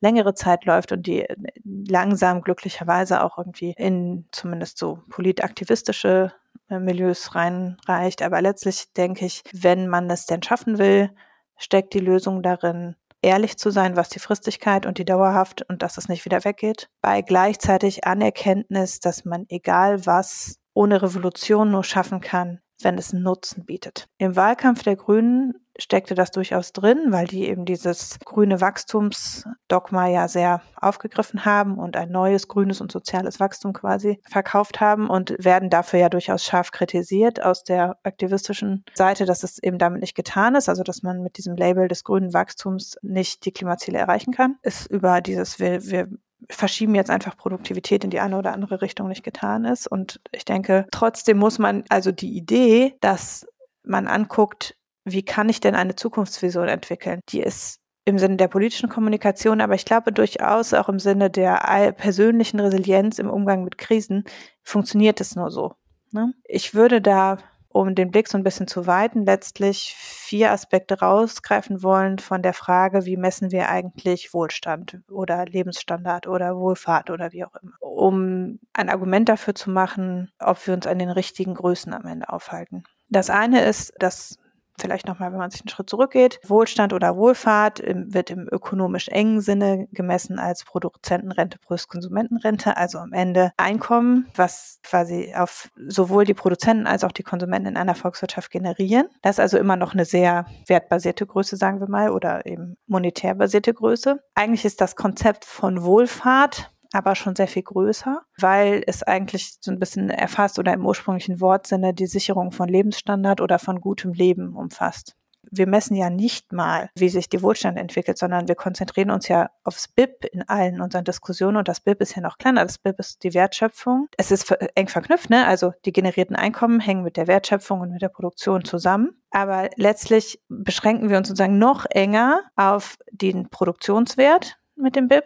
längere Zeit läuft und die langsam glücklicherweise auch irgendwie in zumindest so politaktivistische äh, Milieus reinreicht. Aber letztlich denke ich, wenn man es denn schaffen will, steckt die Lösung darin, ehrlich zu sein, was die Fristigkeit und die Dauerhaft und dass es nicht wieder weggeht, bei gleichzeitig Anerkenntnis, dass man egal was ohne Revolution nur schaffen kann, wenn es einen Nutzen bietet. Im Wahlkampf der Grünen steckte das durchaus drin, weil die eben dieses grüne Wachstumsdogma ja sehr aufgegriffen haben und ein neues grünes und soziales Wachstum quasi verkauft haben und werden dafür ja durchaus scharf kritisiert aus der aktivistischen Seite, dass es eben damit nicht getan ist, also dass man mit diesem Label des grünen Wachstums nicht die Klimaziele erreichen kann. Ist über dieses wir, wir verschieben jetzt einfach Produktivität in die eine oder andere Richtung nicht getan ist. Und ich denke, trotzdem muss man also die Idee, dass man anguckt, wie kann ich denn eine Zukunftsvision entwickeln, die ist im Sinne der politischen Kommunikation, aber ich glaube durchaus auch im Sinne der persönlichen Resilienz im Umgang mit Krisen funktioniert es nur so. Ne? Ich würde da um den Blick so ein bisschen zu weiten, letztlich vier Aspekte rausgreifen wollen von der Frage, wie messen wir eigentlich Wohlstand oder Lebensstandard oder Wohlfahrt oder wie auch immer, um ein Argument dafür zu machen, ob wir uns an den richtigen Größen am Ende aufhalten. Das eine ist, dass vielleicht nochmal, wenn man sich einen Schritt zurückgeht, Wohlstand oder Wohlfahrt wird im ökonomisch engen Sinne gemessen als Produzentenrente plus Konsumentenrente, also am Ende Einkommen, was quasi auf sowohl die Produzenten als auch die Konsumenten in einer Volkswirtschaft generieren. Das ist also immer noch eine sehr wertbasierte Größe, sagen wir mal, oder eben monetär basierte Größe. Eigentlich ist das Konzept von Wohlfahrt aber schon sehr viel größer, weil es eigentlich so ein bisschen erfasst oder im ursprünglichen Wortsinne die Sicherung von Lebensstandard oder von gutem Leben umfasst. Wir messen ja nicht mal, wie sich die Wohlstand entwickelt, sondern wir konzentrieren uns ja aufs BIP in allen unseren Diskussionen und das BIP ist ja noch kleiner. Das BIP ist die Wertschöpfung. Es ist eng verknüpft, ne? Also die generierten Einkommen hängen mit der Wertschöpfung und mit der Produktion zusammen. Aber letztlich beschränken wir uns sozusagen noch enger auf den Produktionswert mit dem BIP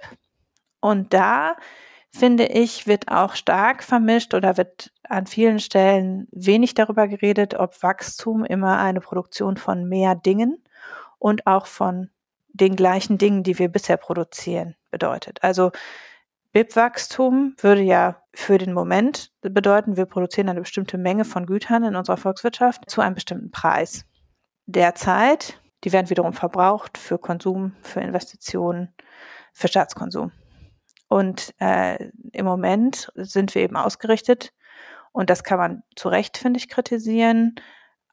und da finde ich, wird auch stark vermischt oder wird an vielen Stellen wenig darüber geredet, ob Wachstum immer eine Produktion von mehr Dingen und auch von den gleichen Dingen, die wir bisher produzieren, bedeutet. Also BIP-Wachstum würde ja für den Moment bedeuten, wir produzieren eine bestimmte Menge von Gütern in unserer Volkswirtschaft zu einem bestimmten Preis. Derzeit, die werden wiederum verbraucht für Konsum, für Investitionen, für Staatskonsum. Und äh, im Moment sind wir eben ausgerichtet, und das kann man zu Recht, finde ich, kritisieren,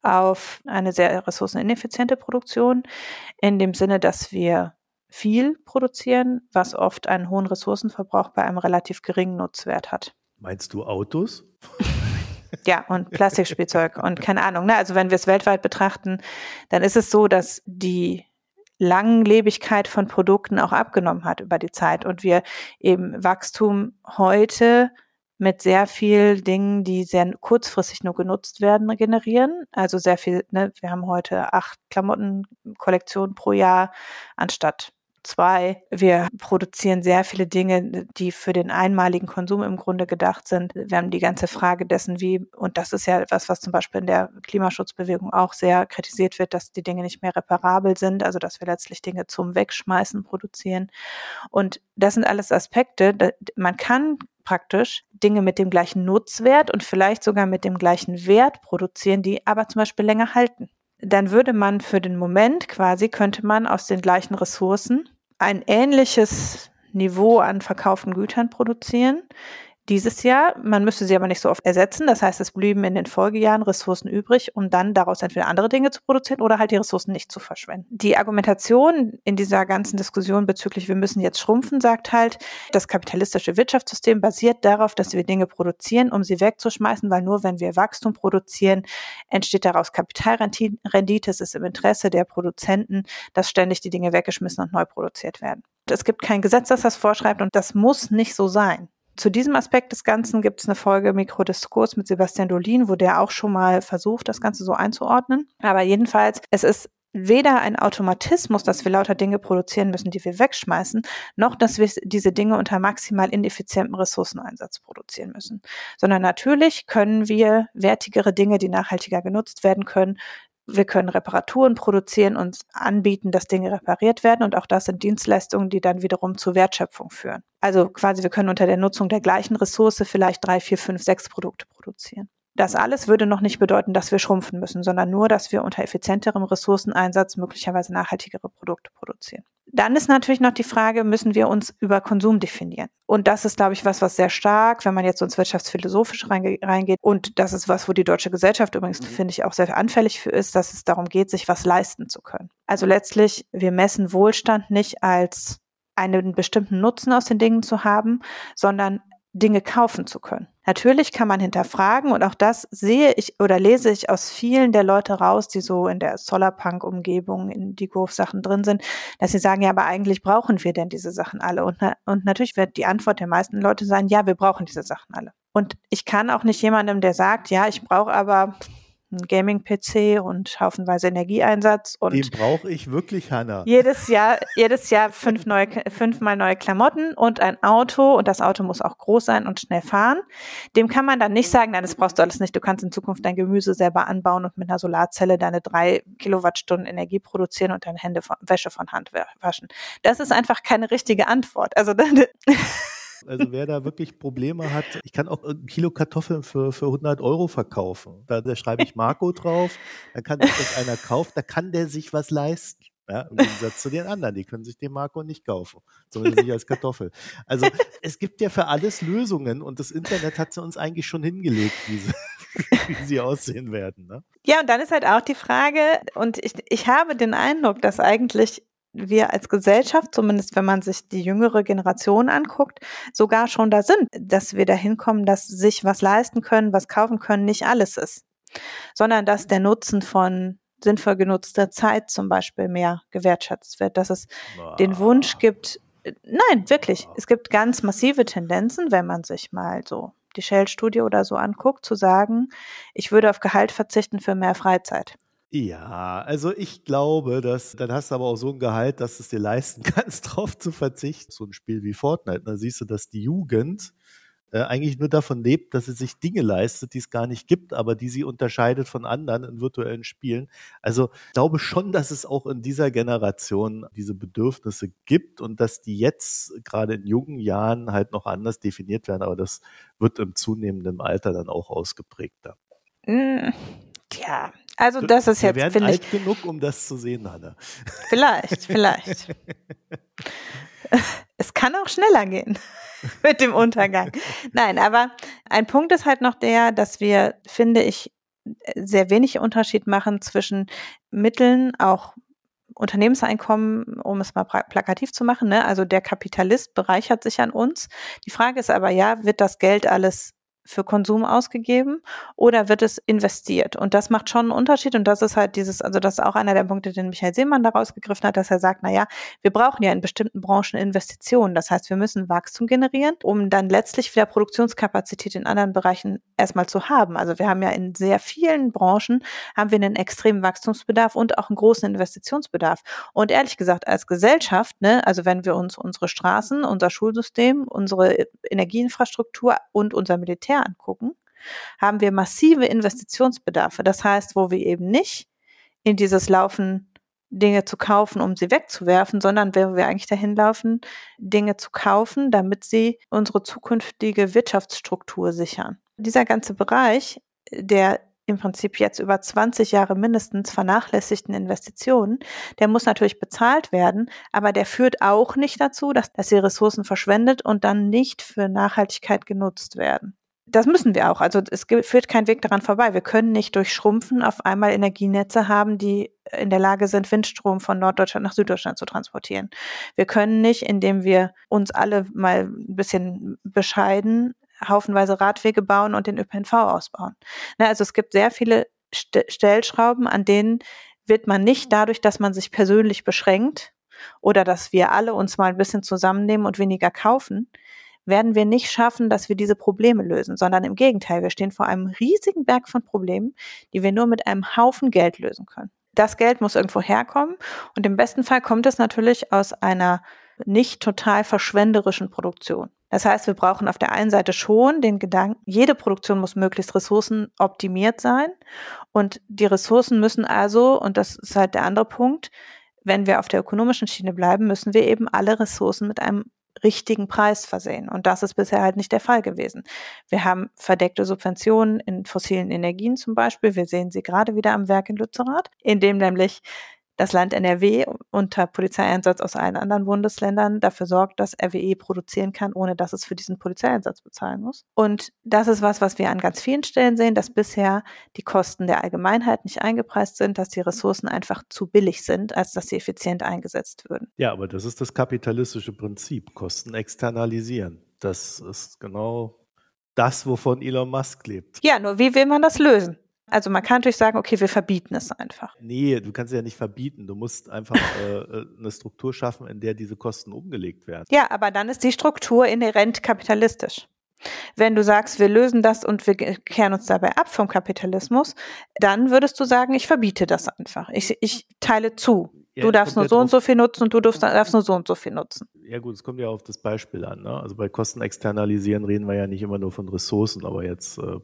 auf eine sehr ressourcenineffiziente Produktion, in dem Sinne, dass wir viel produzieren, was oft einen hohen Ressourcenverbrauch bei einem relativ geringen Nutzwert hat. Meinst du Autos? Ja, und Plastikspielzeug und keine Ahnung. Ne? Also wenn wir es weltweit betrachten, dann ist es so, dass die Langlebigkeit von Produkten auch abgenommen hat über die Zeit und wir eben Wachstum heute mit sehr viel Dingen, die sehr kurzfristig nur genutzt werden, generieren. Also sehr viel, ne, wir haben heute acht Klamottenkollektionen pro Jahr anstatt zwei. Wir produzieren sehr viele Dinge, die für den einmaligen Konsum im Grunde gedacht sind. Wir haben die ganze Frage dessen, wie, und das ist ja etwas, was zum Beispiel in der Klimaschutzbewegung auch sehr kritisiert wird, dass die Dinge nicht mehr reparabel sind, also dass wir letztlich Dinge zum Wegschmeißen produzieren. Und das sind alles Aspekte, man kann praktisch Dinge mit dem gleichen Nutzwert und vielleicht sogar mit dem gleichen Wert produzieren, die aber zum Beispiel länger halten. Dann würde man für den Moment quasi, könnte man aus den gleichen Ressourcen ein ähnliches Niveau an verkauften Gütern produzieren, dieses Jahr. Man müsste sie aber nicht so oft ersetzen. Das heißt, es blieben in den Folgejahren Ressourcen übrig, um dann daraus entweder andere Dinge zu produzieren oder halt die Ressourcen nicht zu verschwenden. Die Argumentation in dieser ganzen Diskussion bezüglich, wir müssen jetzt schrumpfen, sagt halt, das kapitalistische Wirtschaftssystem basiert darauf, dass wir Dinge produzieren, um sie wegzuschmeißen, weil nur wenn wir Wachstum produzieren, entsteht daraus Kapitalrendite. Es ist im Interesse der Produzenten, dass ständig die Dinge weggeschmissen und neu produziert werden. Es gibt kein Gesetz, das das vorschreibt und das muss nicht so sein zu diesem Aspekt des Ganzen gibt es eine Folge Mikrodiskurs mit Sebastian Dolin, wo der auch schon mal versucht, das Ganze so einzuordnen. Aber jedenfalls, es ist weder ein Automatismus, dass wir lauter Dinge produzieren müssen, die wir wegschmeißen, noch dass wir diese Dinge unter maximal ineffizientem Ressourceneinsatz produzieren müssen. Sondern natürlich können wir wertigere Dinge, die nachhaltiger genutzt werden können, wir können Reparaturen produzieren und anbieten, dass Dinge repariert werden. Und auch das sind Dienstleistungen, die dann wiederum zu Wertschöpfung führen. Also quasi, wir können unter der Nutzung der gleichen Ressource vielleicht drei, vier, fünf, sechs Produkte produzieren. Das alles würde noch nicht bedeuten, dass wir schrumpfen müssen, sondern nur, dass wir unter effizienterem Ressourceneinsatz möglicherweise nachhaltigere Produkte produzieren. Dann ist natürlich noch die Frage, müssen wir uns über Konsum definieren? Und das ist, glaube ich, was, was sehr stark, wenn man jetzt ins wirtschaftsphilosophisch reingeht, und das ist was, wo die deutsche Gesellschaft übrigens, mhm. finde ich, auch sehr anfällig für ist, dass es darum geht, sich was leisten zu können. Also letztlich, wir messen Wohlstand nicht als einen bestimmten Nutzen aus den Dingen zu haben, sondern Dinge kaufen zu können. Natürlich kann man hinterfragen und auch das sehe ich oder lese ich aus vielen der Leute raus, die so in der Solarpunk-Umgebung, in die Golf-Sachen drin sind, dass sie sagen, ja, aber eigentlich brauchen wir denn diese Sachen alle? Und, und natürlich wird die Antwort der meisten Leute sein, ja, wir brauchen diese Sachen alle. Und ich kann auch nicht jemandem, der sagt, ja, ich brauche aber ein Gaming-PC und haufenweise Energieeinsatz. Und Den brauche ich wirklich, Hanna. Jedes Jahr, jedes Jahr fünf neue, fünfmal neue Klamotten und ein Auto und das Auto muss auch groß sein und schnell fahren. Dem kann man dann nicht sagen, nein, das brauchst du alles nicht. Du kannst in Zukunft dein Gemüse selber anbauen und mit einer Solarzelle deine drei Kilowattstunden Energie produzieren und deine Hände von, Wäsche von Hand waschen. Das ist einfach keine richtige Antwort. Also Also wer da wirklich Probleme hat, ich kann auch ein Kilo Kartoffeln für, für 100 Euro verkaufen. Da, da schreibe ich Marco drauf, dann kann sich das einer kaufen, da kann der sich was leisten. Ja, Im Gegensatz zu den anderen, die können sich den Marco nicht kaufen, zumindest nicht als Kartoffel. Also es gibt ja für alles Lösungen und das Internet hat sie uns eigentlich schon hingelegt, wie sie, wie sie aussehen werden. Ne? Ja, und dann ist halt auch die Frage, und ich, ich habe den Eindruck, dass eigentlich wir als Gesellschaft, zumindest wenn man sich die jüngere Generation anguckt, sogar schon da sind, dass wir dahin kommen, dass sich was leisten können, was kaufen können, nicht alles ist, sondern dass der Nutzen von sinnvoll genutzter Zeit zum Beispiel mehr gewertschätzt wird, dass es den Wunsch gibt, nein, wirklich, es gibt ganz massive Tendenzen, wenn man sich mal so die Shell-Studie oder so anguckt, zu sagen, ich würde auf Gehalt verzichten für mehr Freizeit. Ja, also ich glaube, dass dann hast du aber auch so ein Gehalt, dass du es dir leisten kannst, drauf zu verzichten. So ein Spiel wie Fortnite, da siehst du, dass die Jugend äh, eigentlich nur davon lebt, dass sie sich Dinge leistet, die es gar nicht gibt, aber die sie unterscheidet von anderen in virtuellen Spielen. Also ich glaube schon, dass es auch in dieser Generation diese Bedürfnisse gibt und dass die jetzt gerade in jungen Jahren halt noch anders definiert werden, aber das wird im zunehmenden Alter dann auch ausgeprägter. Mm, tja, also das ist Wir jetzt, werden finde alt ich. genug, um das zu sehen, Hanna. Vielleicht, vielleicht. es kann auch schneller gehen mit dem Untergang. Nein, aber ein Punkt ist halt noch der, dass wir, finde ich, sehr wenig Unterschied machen zwischen Mitteln, auch Unternehmenseinkommen, um es mal plakativ zu machen. Ne? Also der Kapitalist bereichert sich an uns. Die Frage ist aber ja, wird das Geld alles für Konsum ausgegeben oder wird es investiert? Und das macht schon einen Unterschied. Und das ist halt dieses, also das ist auch einer der Punkte, den Michael Seemann daraus gegriffen hat, dass er sagt, na ja, wir brauchen ja in bestimmten Branchen Investitionen. Das heißt, wir müssen Wachstum generieren, um dann letztlich wieder Produktionskapazität in anderen Bereichen erstmal zu haben. Also wir haben ja in sehr vielen Branchen haben wir einen extremen Wachstumsbedarf und auch einen großen Investitionsbedarf. Und ehrlich gesagt, als Gesellschaft, ne, also wenn wir uns unsere Straßen, unser Schulsystem, unsere Energieinfrastruktur und unser Militär Militär angucken, haben wir massive Investitionsbedarfe. Das heißt, wo wir eben nicht in dieses Laufen Dinge zu kaufen, um sie wegzuwerfen, sondern wo wir eigentlich dahin laufen, Dinge zu kaufen, damit sie unsere zukünftige Wirtschaftsstruktur sichern. Dieser ganze Bereich, der im Prinzip jetzt über 20 Jahre mindestens vernachlässigten Investitionen, der muss natürlich bezahlt werden, aber der führt auch nicht dazu, dass, dass die Ressourcen verschwendet und dann nicht für Nachhaltigkeit genutzt werden das müssen wir auch. Also es führt kein Weg daran vorbei. Wir können nicht durch Schrumpfen auf einmal Energienetze haben, die in der Lage sind, Windstrom von Norddeutschland nach Süddeutschland zu transportieren. Wir können nicht, indem wir uns alle mal ein bisschen bescheiden, haufenweise Radwege bauen und den ÖPNV ausbauen. Ne, also es gibt sehr viele Stellschrauben, an denen wird man nicht dadurch, dass man sich persönlich beschränkt oder dass wir alle uns mal ein bisschen zusammennehmen und weniger kaufen, werden wir nicht schaffen, dass wir diese Probleme lösen, sondern im Gegenteil, wir stehen vor einem riesigen Berg von Problemen, die wir nur mit einem Haufen Geld lösen können. Das Geld muss irgendwo herkommen und im besten Fall kommt es natürlich aus einer nicht total verschwenderischen Produktion. Das heißt, wir brauchen auf der einen Seite schon den Gedanken, jede Produktion muss möglichst ressourcenoptimiert sein und die Ressourcen müssen also, und das ist halt der andere Punkt, wenn wir auf der ökonomischen Schiene bleiben, müssen wir eben alle Ressourcen mit einem richtigen Preis versehen. Und das ist bisher halt nicht der Fall gewesen. Wir haben verdeckte Subventionen in fossilen Energien zum Beispiel. Wir sehen sie gerade wieder am Werk in Lützerath, in dem nämlich das Land NRW unter Polizeieinsatz aus allen anderen Bundesländern dafür sorgt, dass RWE produzieren kann, ohne dass es für diesen Polizeieinsatz bezahlen muss. Und das ist was, was wir an ganz vielen Stellen sehen, dass bisher die Kosten der Allgemeinheit nicht eingepreist sind, dass die Ressourcen einfach zu billig sind, als dass sie effizient eingesetzt würden. Ja, aber das ist das kapitalistische Prinzip, Kosten externalisieren. Das ist genau das, wovon Elon Musk lebt. Ja, nur wie will man das lösen? Also man kann natürlich sagen, okay, wir verbieten es einfach. Nee, du kannst es ja nicht verbieten. Du musst einfach äh, äh, eine Struktur schaffen, in der diese Kosten umgelegt werden. Ja, aber dann ist die Struktur inhärent kapitalistisch. Wenn du sagst, wir lösen das und wir kehren uns dabei ab vom Kapitalismus, dann würdest du sagen, ich verbiete das einfach. Ich, ich teile zu. Ja, du darfst nur so und so viel nutzen und du darfst, darfst, nur so und so viel nutzen. Ja gut, es kommt ja auf das Beispiel an. Ne? Also bei Kosten externalisieren reden wir ja nicht immer nur von Ressourcen, aber jetzt äh,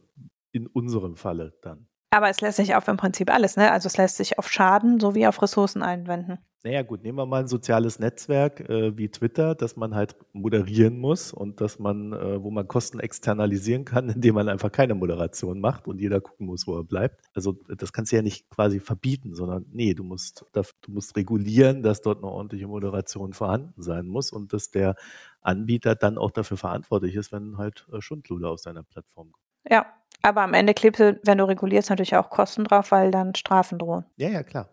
in unserem Falle dann. Aber es lässt sich auf im Prinzip alles, ne? Also es lässt sich auf Schaden sowie auf Ressourcen einwenden. Naja, gut, nehmen wir mal ein soziales Netzwerk äh, wie Twitter, das man halt moderieren muss und dass man, äh, wo man Kosten externalisieren kann, indem man einfach keine Moderation macht und jeder gucken muss, wo er bleibt. Also das kannst du ja nicht quasi verbieten, sondern nee, du musst, du musst regulieren, dass dort eine ordentliche Moderation vorhanden sein muss und dass der Anbieter dann auch dafür verantwortlich ist, wenn halt äh, Schundluder aus seiner Plattform kommen. Ja, aber am Ende klebst du, wenn du regulierst, natürlich auch Kosten drauf, weil dann Strafen drohen. Ja, ja, klar.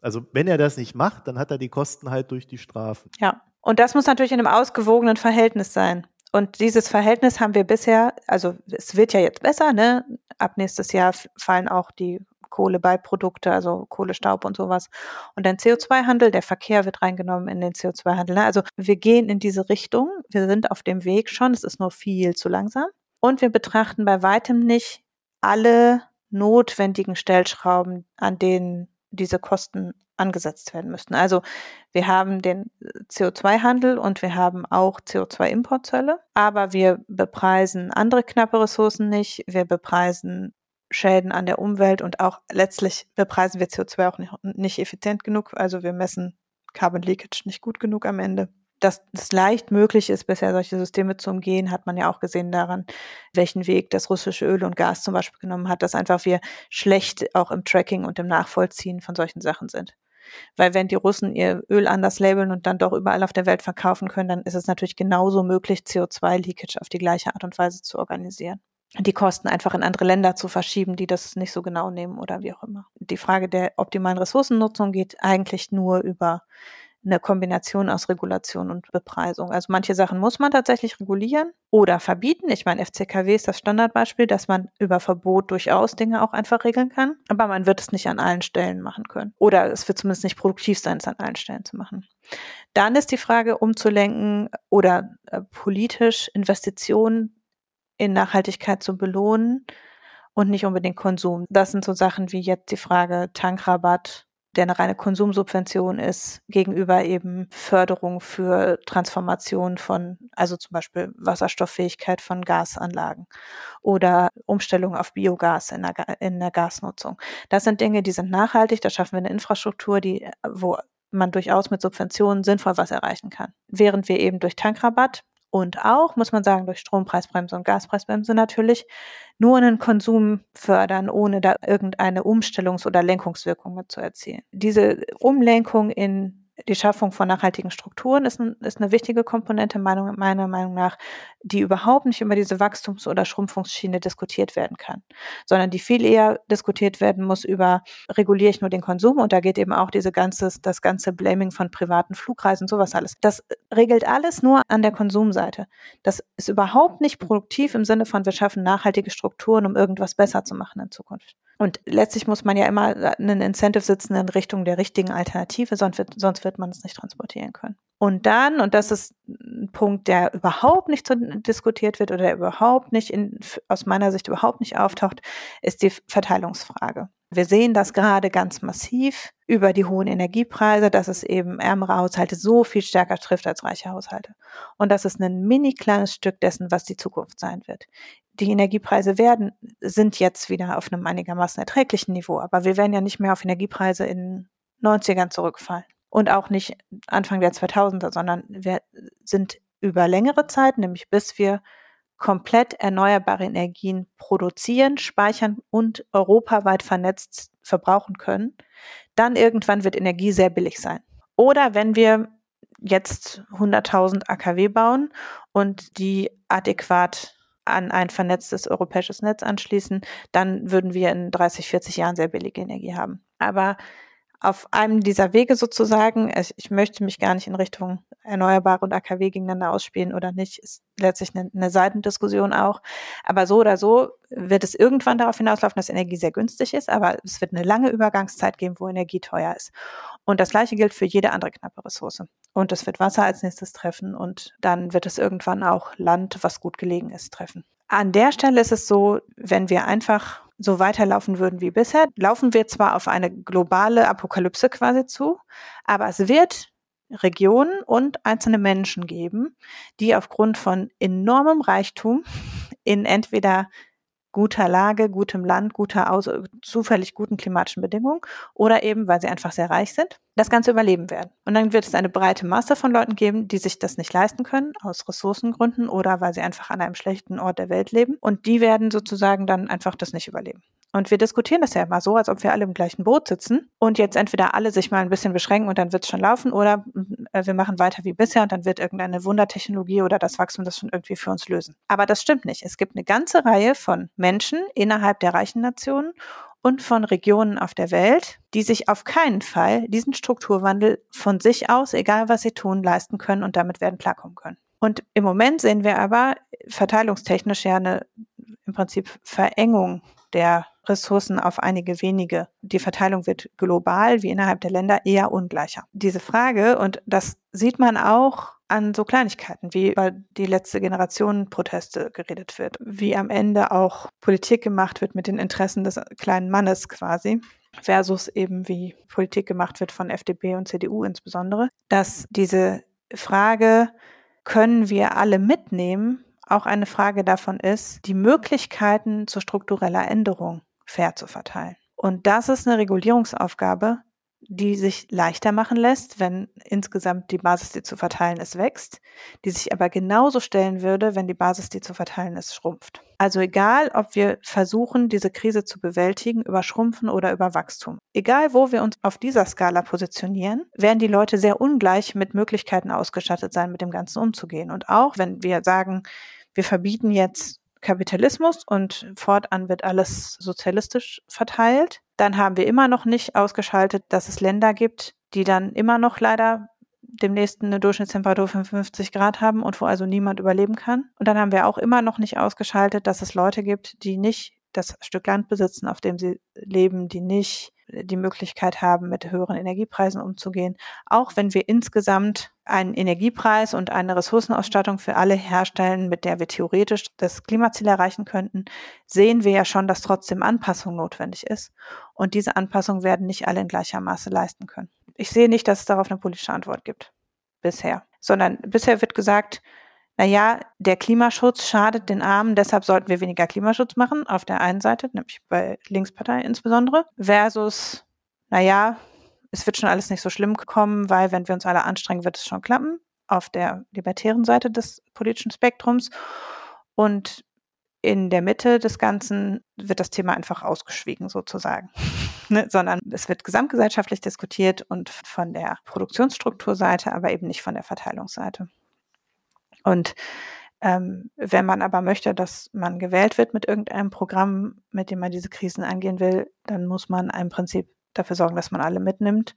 Also wenn er das nicht macht, dann hat er die Kosten halt durch die Strafen. Ja, und das muss natürlich in einem ausgewogenen Verhältnis sein. Und dieses Verhältnis haben wir bisher, also es wird ja jetzt besser, ne? Ab nächstes Jahr fallen auch die Kohlebeiprodukte, also Kohlestaub und sowas. Und ein CO2-Handel, der Verkehr wird reingenommen in den CO2-Handel. Ne? Also wir gehen in diese Richtung, wir sind auf dem Weg schon, es ist nur viel zu langsam. Und wir betrachten bei weitem nicht alle notwendigen Stellschrauben, an denen diese Kosten angesetzt werden müssten. Also wir haben den CO2-Handel und wir haben auch CO2-Importzölle, aber wir bepreisen andere knappe Ressourcen nicht, wir bepreisen Schäden an der Umwelt und auch letztlich bepreisen wir CO2 auch nicht, nicht effizient genug. Also wir messen Carbon Leakage nicht gut genug am Ende dass es leicht möglich ist, bisher solche Systeme zu umgehen, hat man ja auch gesehen daran, welchen Weg das russische Öl und Gas zum Beispiel genommen hat, dass einfach wir schlecht auch im Tracking und im Nachvollziehen von solchen Sachen sind. Weil wenn die Russen ihr Öl anders labeln und dann doch überall auf der Welt verkaufen können, dann ist es natürlich genauso möglich, CO2-Leakage auf die gleiche Art und Weise zu organisieren. Die Kosten einfach in andere Länder zu verschieben, die das nicht so genau nehmen oder wie auch immer. Die Frage der optimalen Ressourcennutzung geht eigentlich nur über eine Kombination aus Regulation und Bepreisung. Also manche Sachen muss man tatsächlich regulieren oder verbieten. Ich meine, FCKW ist das Standardbeispiel, dass man über Verbot durchaus Dinge auch einfach regeln kann, aber man wird es nicht an allen Stellen machen können. Oder es wird zumindest nicht produktiv sein, es an allen Stellen zu machen. Dann ist die Frage, umzulenken oder äh, politisch Investitionen in Nachhaltigkeit zu belohnen und nicht unbedingt Konsum. Das sind so Sachen wie jetzt die Frage Tankrabatt der eine reine Konsumsubvention ist, gegenüber eben Förderung für Transformation von, also zum Beispiel Wasserstofffähigkeit von Gasanlagen oder Umstellung auf Biogas in der, in der Gasnutzung. Das sind Dinge, die sind nachhaltig, da schaffen wir eine Infrastruktur, die, wo man durchaus mit Subventionen sinnvoll was erreichen kann. Während wir eben durch Tankrabatt und auch, muss man sagen, durch Strompreisbremse und Gaspreisbremse natürlich nur einen Konsum fördern, ohne da irgendeine Umstellungs- oder Lenkungswirkung mit zu erzielen. Diese Umlenkung in die Schaffung von nachhaltigen Strukturen ist, ein, ist eine wichtige Komponente Meinung, meiner Meinung nach, die überhaupt nicht über diese Wachstums- oder Schrumpfungsschiene diskutiert werden kann, sondern die viel eher diskutiert werden muss über, reguliere ich nur den Konsum und da geht eben auch diese ganze, das ganze Blaming von privaten Flugreisen, sowas alles. Das regelt alles nur an der Konsumseite. Das ist überhaupt nicht produktiv im Sinne von, wir schaffen nachhaltige Strukturen, um irgendwas besser zu machen in Zukunft. Und letztlich muss man ja immer einen Incentive sitzen in Richtung der richtigen Alternative, sonst wird, sonst wird man es nicht transportieren können. Und dann, und das ist ein Punkt, der überhaupt nicht diskutiert wird oder der überhaupt nicht in, aus meiner Sicht überhaupt nicht auftaucht, ist die Verteilungsfrage. Wir sehen das gerade ganz massiv über die hohen Energiepreise, dass es eben ärmere Haushalte so viel stärker trifft als reiche Haushalte. Und das ist ein mini kleines Stück dessen, was die Zukunft sein wird. Die Energiepreise werden, sind jetzt wieder auf einem einigermaßen erträglichen Niveau, aber wir werden ja nicht mehr auf Energiepreise in 90ern zurückfallen. Und auch nicht Anfang der 2000er, sondern wir sind über längere Zeit, nämlich bis wir komplett erneuerbare Energien produzieren, speichern und europaweit vernetzt verbrauchen können, dann irgendwann wird Energie sehr billig sein. Oder wenn wir jetzt 100.000 AKW bauen und die adäquat an ein vernetztes europäisches Netz anschließen, dann würden wir in 30, 40 Jahren sehr billige Energie haben. Aber auf einem dieser Wege sozusagen, ich möchte mich gar nicht in Richtung Erneuerbare und AKW gegeneinander ausspielen oder nicht, ist letztlich eine, eine Seitendiskussion auch. Aber so oder so wird es irgendwann darauf hinauslaufen, dass Energie sehr günstig ist, aber es wird eine lange Übergangszeit geben, wo Energie teuer ist. Und das Gleiche gilt für jede andere knappe Ressource. Und es wird Wasser als nächstes treffen und dann wird es irgendwann auch Land, was gut gelegen ist, treffen. An der Stelle ist es so, wenn wir einfach so weiterlaufen würden wie bisher, laufen wir zwar auf eine globale Apokalypse quasi zu, aber es wird Regionen und einzelne Menschen geben, die aufgrund von enormem Reichtum in entweder guter Lage, gutem Land, guter, zufällig guten klimatischen Bedingungen oder eben, weil sie einfach sehr reich sind, das Ganze überleben werden. Und dann wird es eine breite Masse von Leuten geben, die sich das nicht leisten können, aus Ressourcengründen oder weil sie einfach an einem schlechten Ort der Welt leben. Und die werden sozusagen dann einfach das nicht überleben. Und wir diskutieren das ja immer so, als ob wir alle im gleichen Boot sitzen und jetzt entweder alle sich mal ein bisschen beschränken und dann wird es schon laufen oder äh, wir machen weiter wie bisher und dann wird irgendeine Wundertechnologie oder das Wachstum das schon irgendwie für uns lösen. Aber das stimmt nicht. Es gibt eine ganze Reihe von Menschen innerhalb der reichen Nationen und von Regionen auf der Welt, die sich auf keinen Fall diesen Strukturwandel von sich aus, egal was sie tun, leisten können und damit werden klarkommen können. Und im Moment sehen wir aber verteilungstechnisch ja eine im Prinzip Verengung der Ressourcen auf einige wenige. Die Verteilung wird global wie innerhalb der Länder eher ungleicher. Diese Frage, und das sieht man auch an so Kleinigkeiten, wie über die letzte Generation Proteste geredet wird, wie am Ende auch Politik gemacht wird mit den Interessen des kleinen Mannes quasi versus eben wie Politik gemacht wird von FDP und CDU insbesondere, dass diese Frage, können wir alle mitnehmen, auch eine Frage davon ist, die Möglichkeiten zu struktureller Änderung fair zu verteilen. Und das ist eine Regulierungsaufgabe, die sich leichter machen lässt, wenn insgesamt die Basis, die zu verteilen ist, wächst, die sich aber genauso stellen würde, wenn die Basis, die zu verteilen ist, schrumpft. Also egal, ob wir versuchen, diese Krise zu bewältigen über Schrumpfen oder über Wachstum. Egal, wo wir uns auf dieser Skala positionieren, werden die Leute sehr ungleich mit Möglichkeiten ausgestattet sein, mit dem Ganzen umzugehen. Und auch wenn wir sagen, wir verbieten jetzt Kapitalismus und fortan wird alles sozialistisch verteilt. Dann haben wir immer noch nicht ausgeschaltet, dass es Länder gibt, die dann immer noch leider demnächst eine Durchschnittstemperatur von 50 Grad haben und wo also niemand überleben kann. Und dann haben wir auch immer noch nicht ausgeschaltet, dass es Leute gibt, die nicht das Stück Land besitzen, auf dem sie leben, die nicht die Möglichkeit haben, mit höheren Energiepreisen umzugehen. Auch wenn wir insgesamt einen Energiepreis und eine Ressourcenausstattung für alle herstellen, mit der wir theoretisch das Klimaziel erreichen könnten, sehen wir ja schon, dass trotzdem Anpassung notwendig ist. Und diese Anpassung werden nicht alle in gleicher Maße leisten können. Ich sehe nicht, dass es darauf eine politische Antwort gibt. Bisher. Sondern bisher wird gesagt, naja, der Klimaschutz schadet den Armen, deshalb sollten wir weniger Klimaschutz machen, auf der einen Seite, nämlich bei Linkspartei insbesondere, versus, naja, es wird schon alles nicht so schlimm kommen, weil wenn wir uns alle anstrengen, wird es schon klappen, auf der libertären Seite des politischen Spektrums. Und in der Mitte des Ganzen wird das Thema einfach ausgeschwiegen sozusagen, ne? sondern es wird gesamtgesellschaftlich diskutiert und von der Produktionsstrukturseite, aber eben nicht von der Verteilungsseite. Und ähm, wenn man aber möchte, dass man gewählt wird mit irgendeinem Programm, mit dem man diese Krisen angehen will, dann muss man im Prinzip dafür sorgen, dass man alle mitnimmt.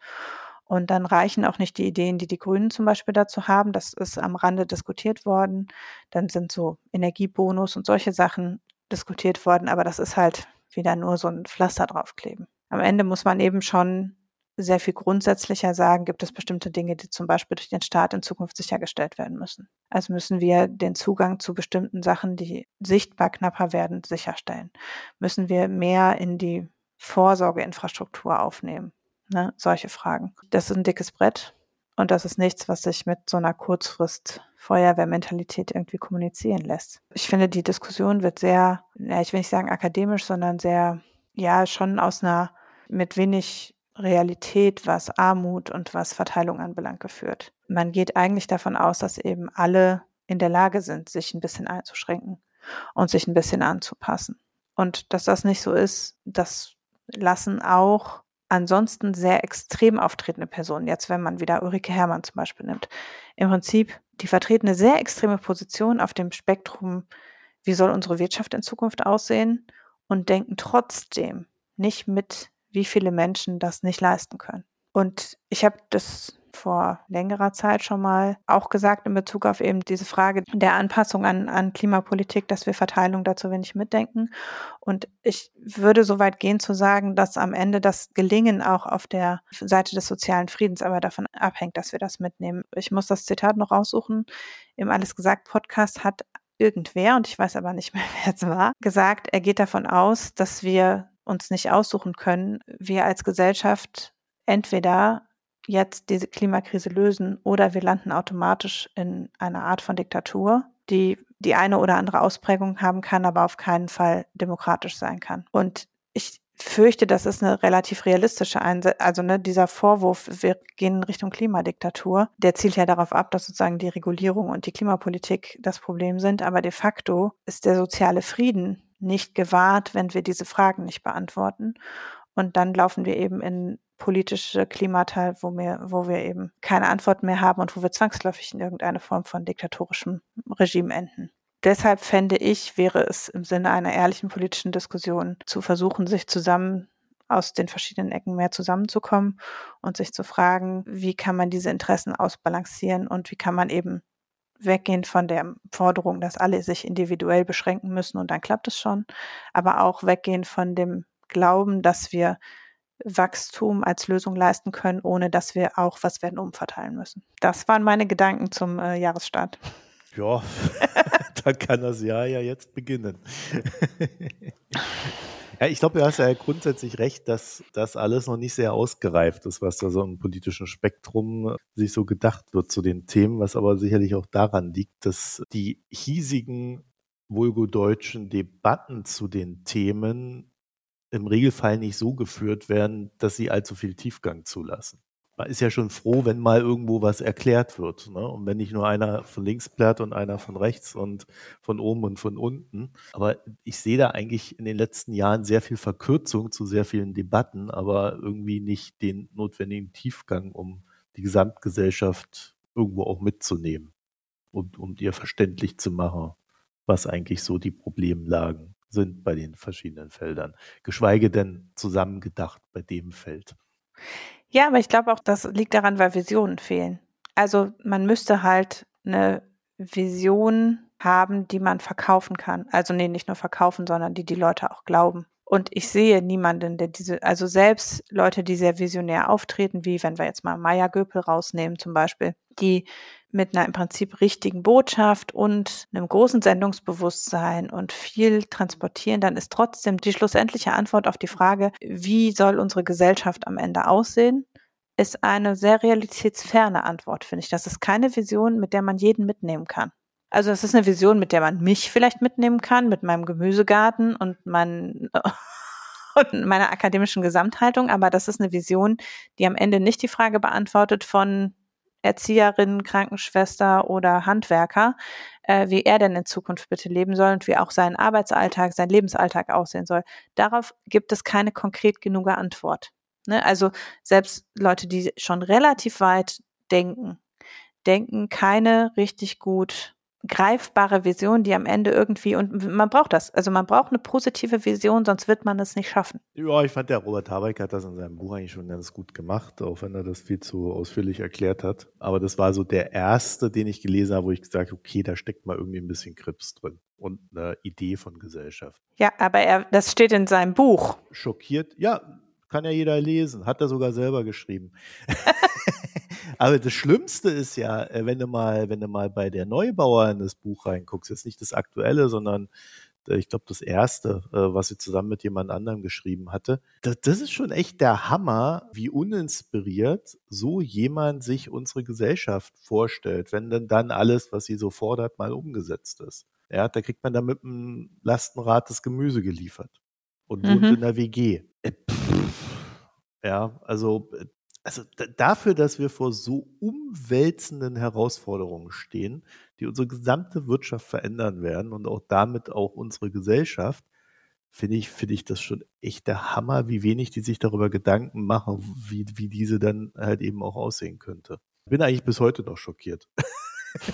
Und dann reichen auch nicht die Ideen, die die Grünen zum Beispiel dazu haben. Das ist am Rande diskutiert worden. Dann sind so Energiebonus und solche Sachen diskutiert worden. Aber das ist halt wieder nur so ein Pflaster draufkleben. Am Ende muss man eben schon sehr viel grundsätzlicher sagen, gibt es bestimmte Dinge, die zum Beispiel durch den Staat in Zukunft sichergestellt werden müssen. Also müssen wir den Zugang zu bestimmten Sachen, die sichtbar knapper werden, sicherstellen. Müssen wir mehr in die Vorsorgeinfrastruktur aufnehmen. Ne? Solche Fragen. Das ist ein dickes Brett und das ist nichts, was sich mit so einer Kurzfrist Feuerwehrmentalität irgendwie kommunizieren lässt. Ich finde, die Diskussion wird sehr, ja, ich will nicht sagen akademisch, sondern sehr, ja, schon aus einer mit wenig Realität, was Armut und was Verteilung anbelangt, geführt. Man geht eigentlich davon aus, dass eben alle in der Lage sind, sich ein bisschen einzuschränken und sich ein bisschen anzupassen. Und dass das nicht so ist, das lassen auch ansonsten sehr extrem auftretende Personen, jetzt wenn man wieder Ulrike Herrmann zum Beispiel nimmt, im Prinzip, die vertreten eine sehr extreme Position auf dem Spektrum, wie soll unsere Wirtschaft in Zukunft aussehen und denken trotzdem nicht mit, wie viele Menschen das nicht leisten können. Und ich habe das vor längerer Zeit schon mal auch gesagt in Bezug auf eben diese Frage der Anpassung an, an Klimapolitik, dass wir Verteilung dazu wenig mitdenken. Und ich würde so weit gehen zu sagen, dass am Ende das Gelingen auch auf der Seite des sozialen Friedens aber davon abhängt, dass wir das mitnehmen. Ich muss das Zitat noch raussuchen. Im Alles gesagt Podcast hat irgendwer, und ich weiß aber nicht mehr, wer es war, gesagt, er geht davon aus, dass wir uns nicht aussuchen können, wir als Gesellschaft entweder jetzt diese Klimakrise lösen oder wir landen automatisch in einer Art von Diktatur, die die eine oder andere Ausprägung haben kann, aber auf keinen Fall demokratisch sein kann. Und ich fürchte, das ist eine relativ realistische Einsicht. Also ne, dieser Vorwurf, wir gehen in Richtung Klimadiktatur, der zielt ja darauf ab, dass sozusagen die Regulierung und die Klimapolitik das Problem sind. Aber de facto ist der soziale Frieden nicht gewahrt, wenn wir diese Fragen nicht beantworten. Und dann laufen wir eben in politische Klimata, wo wir, wo wir eben keine Antwort mehr haben und wo wir zwangsläufig in irgendeine Form von diktatorischem Regime enden. Deshalb fände ich, wäre es im Sinne einer ehrlichen politischen Diskussion zu versuchen, sich zusammen aus den verschiedenen Ecken mehr zusammenzukommen und sich zu fragen, wie kann man diese Interessen ausbalancieren und wie kann man eben weggehen von der Forderung, dass alle sich individuell beschränken müssen und dann klappt es schon, aber auch weggehen von dem Glauben, dass wir Wachstum als Lösung leisten können, ohne dass wir auch was werden umverteilen müssen. Das waren meine Gedanken zum äh, Jahresstart. Ja, dann kann das Jahr ja jetzt beginnen. ja, ich glaube, du hast ja grundsätzlich recht, dass das alles noch nicht sehr ausgereift ist, was da so im politischen Spektrum sich so gedacht wird zu den Themen, was aber sicherlich auch daran liegt, dass die hiesigen vulgodeutschen Debatten zu den Themen im Regelfall nicht so geführt werden, dass sie allzu viel Tiefgang zulassen. Man ist ja schon froh, wenn mal irgendwo was erklärt wird. Ne? Und wenn nicht nur einer von links plärt und einer von rechts und von oben und von unten. Aber ich sehe da eigentlich in den letzten Jahren sehr viel Verkürzung zu sehr vielen Debatten, aber irgendwie nicht den notwendigen Tiefgang, um die Gesamtgesellschaft irgendwo auch mitzunehmen und um ihr verständlich zu machen, was eigentlich so die Problemlagen sind bei den verschiedenen Feldern, geschweige denn zusammengedacht bei dem Feld. Ja, aber ich glaube auch, das liegt daran, weil Visionen fehlen. Also man müsste halt eine Vision haben, die man verkaufen kann. Also nee, nicht nur verkaufen, sondern die die Leute auch glauben. Und ich sehe niemanden, der diese, also selbst Leute, die sehr visionär auftreten, wie wenn wir jetzt mal Maya Göpel rausnehmen zum Beispiel, die mit einer im Prinzip richtigen Botschaft und einem großen Sendungsbewusstsein und viel transportieren, dann ist trotzdem die schlussendliche Antwort auf die Frage, wie soll unsere Gesellschaft am Ende aussehen, ist eine sehr realitätsferne Antwort, finde ich. Das ist keine Vision, mit der man jeden mitnehmen kann. Also es ist eine Vision, mit der man mich vielleicht mitnehmen kann, mit meinem Gemüsegarten und mein, und meiner akademischen Gesamthaltung, aber das ist eine Vision, die am Ende nicht die Frage beantwortet von Erzieherin, Krankenschwester oder Handwerker, äh, wie er denn in Zukunft bitte leben soll und wie auch sein Arbeitsalltag, sein Lebensalltag aussehen soll. Darauf gibt es keine konkret genug Antwort. Ne? Also selbst Leute, die schon relativ weit denken, denken keine richtig gut greifbare Vision, die am Ende irgendwie, und man braucht das, also man braucht eine positive Vision, sonst wird man es nicht schaffen. Ja, ich fand, der Robert Habeck hat das in seinem Buch eigentlich schon ganz gut gemacht, auch wenn er das viel zu ausführlich erklärt hat. Aber das war so der erste, den ich gelesen habe, wo ich gesagt habe, okay, da steckt mal irgendwie ein bisschen Krips drin und eine Idee von Gesellschaft. Ja, aber er, das steht in seinem Buch. Schockiert, ja, kann ja jeder lesen, hat er sogar selber geschrieben. Aber das Schlimmste ist ja, äh, wenn du mal, wenn du mal bei der Neubauer in das Buch reinguckst, jetzt nicht das aktuelle, sondern äh, ich glaube, das erste, äh, was sie zusammen mit jemand anderem geschrieben hatte. Das, das, ist schon echt der Hammer, wie uninspiriert so jemand sich unsere Gesellschaft vorstellt, wenn denn dann alles, was sie so fordert, mal umgesetzt ist. Ja, da kriegt man dann mit einem Lastenrad das Gemüse geliefert und wohnt mhm. in der WG. Ja, also also dafür, dass wir vor so umwälzenden Herausforderungen stehen, die unsere gesamte Wirtschaft verändern werden und auch damit auch unsere Gesellschaft, finde ich, finde ich das schon echt der Hammer, wie wenig die sich darüber Gedanken machen, wie, wie diese dann halt eben auch aussehen könnte. Bin eigentlich bis heute noch schockiert.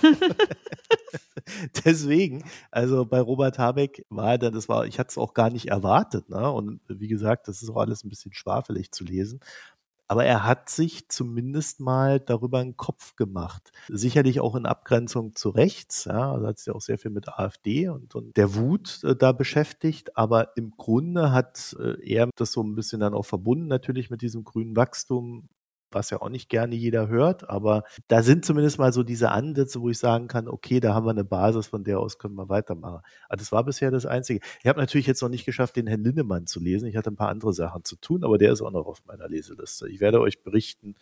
Deswegen, also bei Robert Habeck war dann, das war, ich hatte es auch gar nicht erwartet, ne? Und wie gesagt, das ist auch alles ein bisschen schwafelig zu lesen. Aber er hat sich zumindest mal darüber einen Kopf gemacht. Sicherlich auch in Abgrenzung zu rechts. Ja, also hat sich auch sehr viel mit AfD und, und der Wut äh, da beschäftigt. Aber im Grunde hat äh, er das so ein bisschen dann auch verbunden natürlich mit diesem grünen Wachstum was ja auch nicht gerne jeder hört, aber da sind zumindest mal so diese Ansätze, wo ich sagen kann, okay, da haben wir eine Basis, von der aus können wir weitermachen. Aber das war bisher das Einzige. Ich habe natürlich jetzt noch nicht geschafft, den Herrn Linnemann zu lesen. Ich hatte ein paar andere Sachen zu tun, aber der ist auch noch auf meiner Leseliste. Ich werde euch berichten,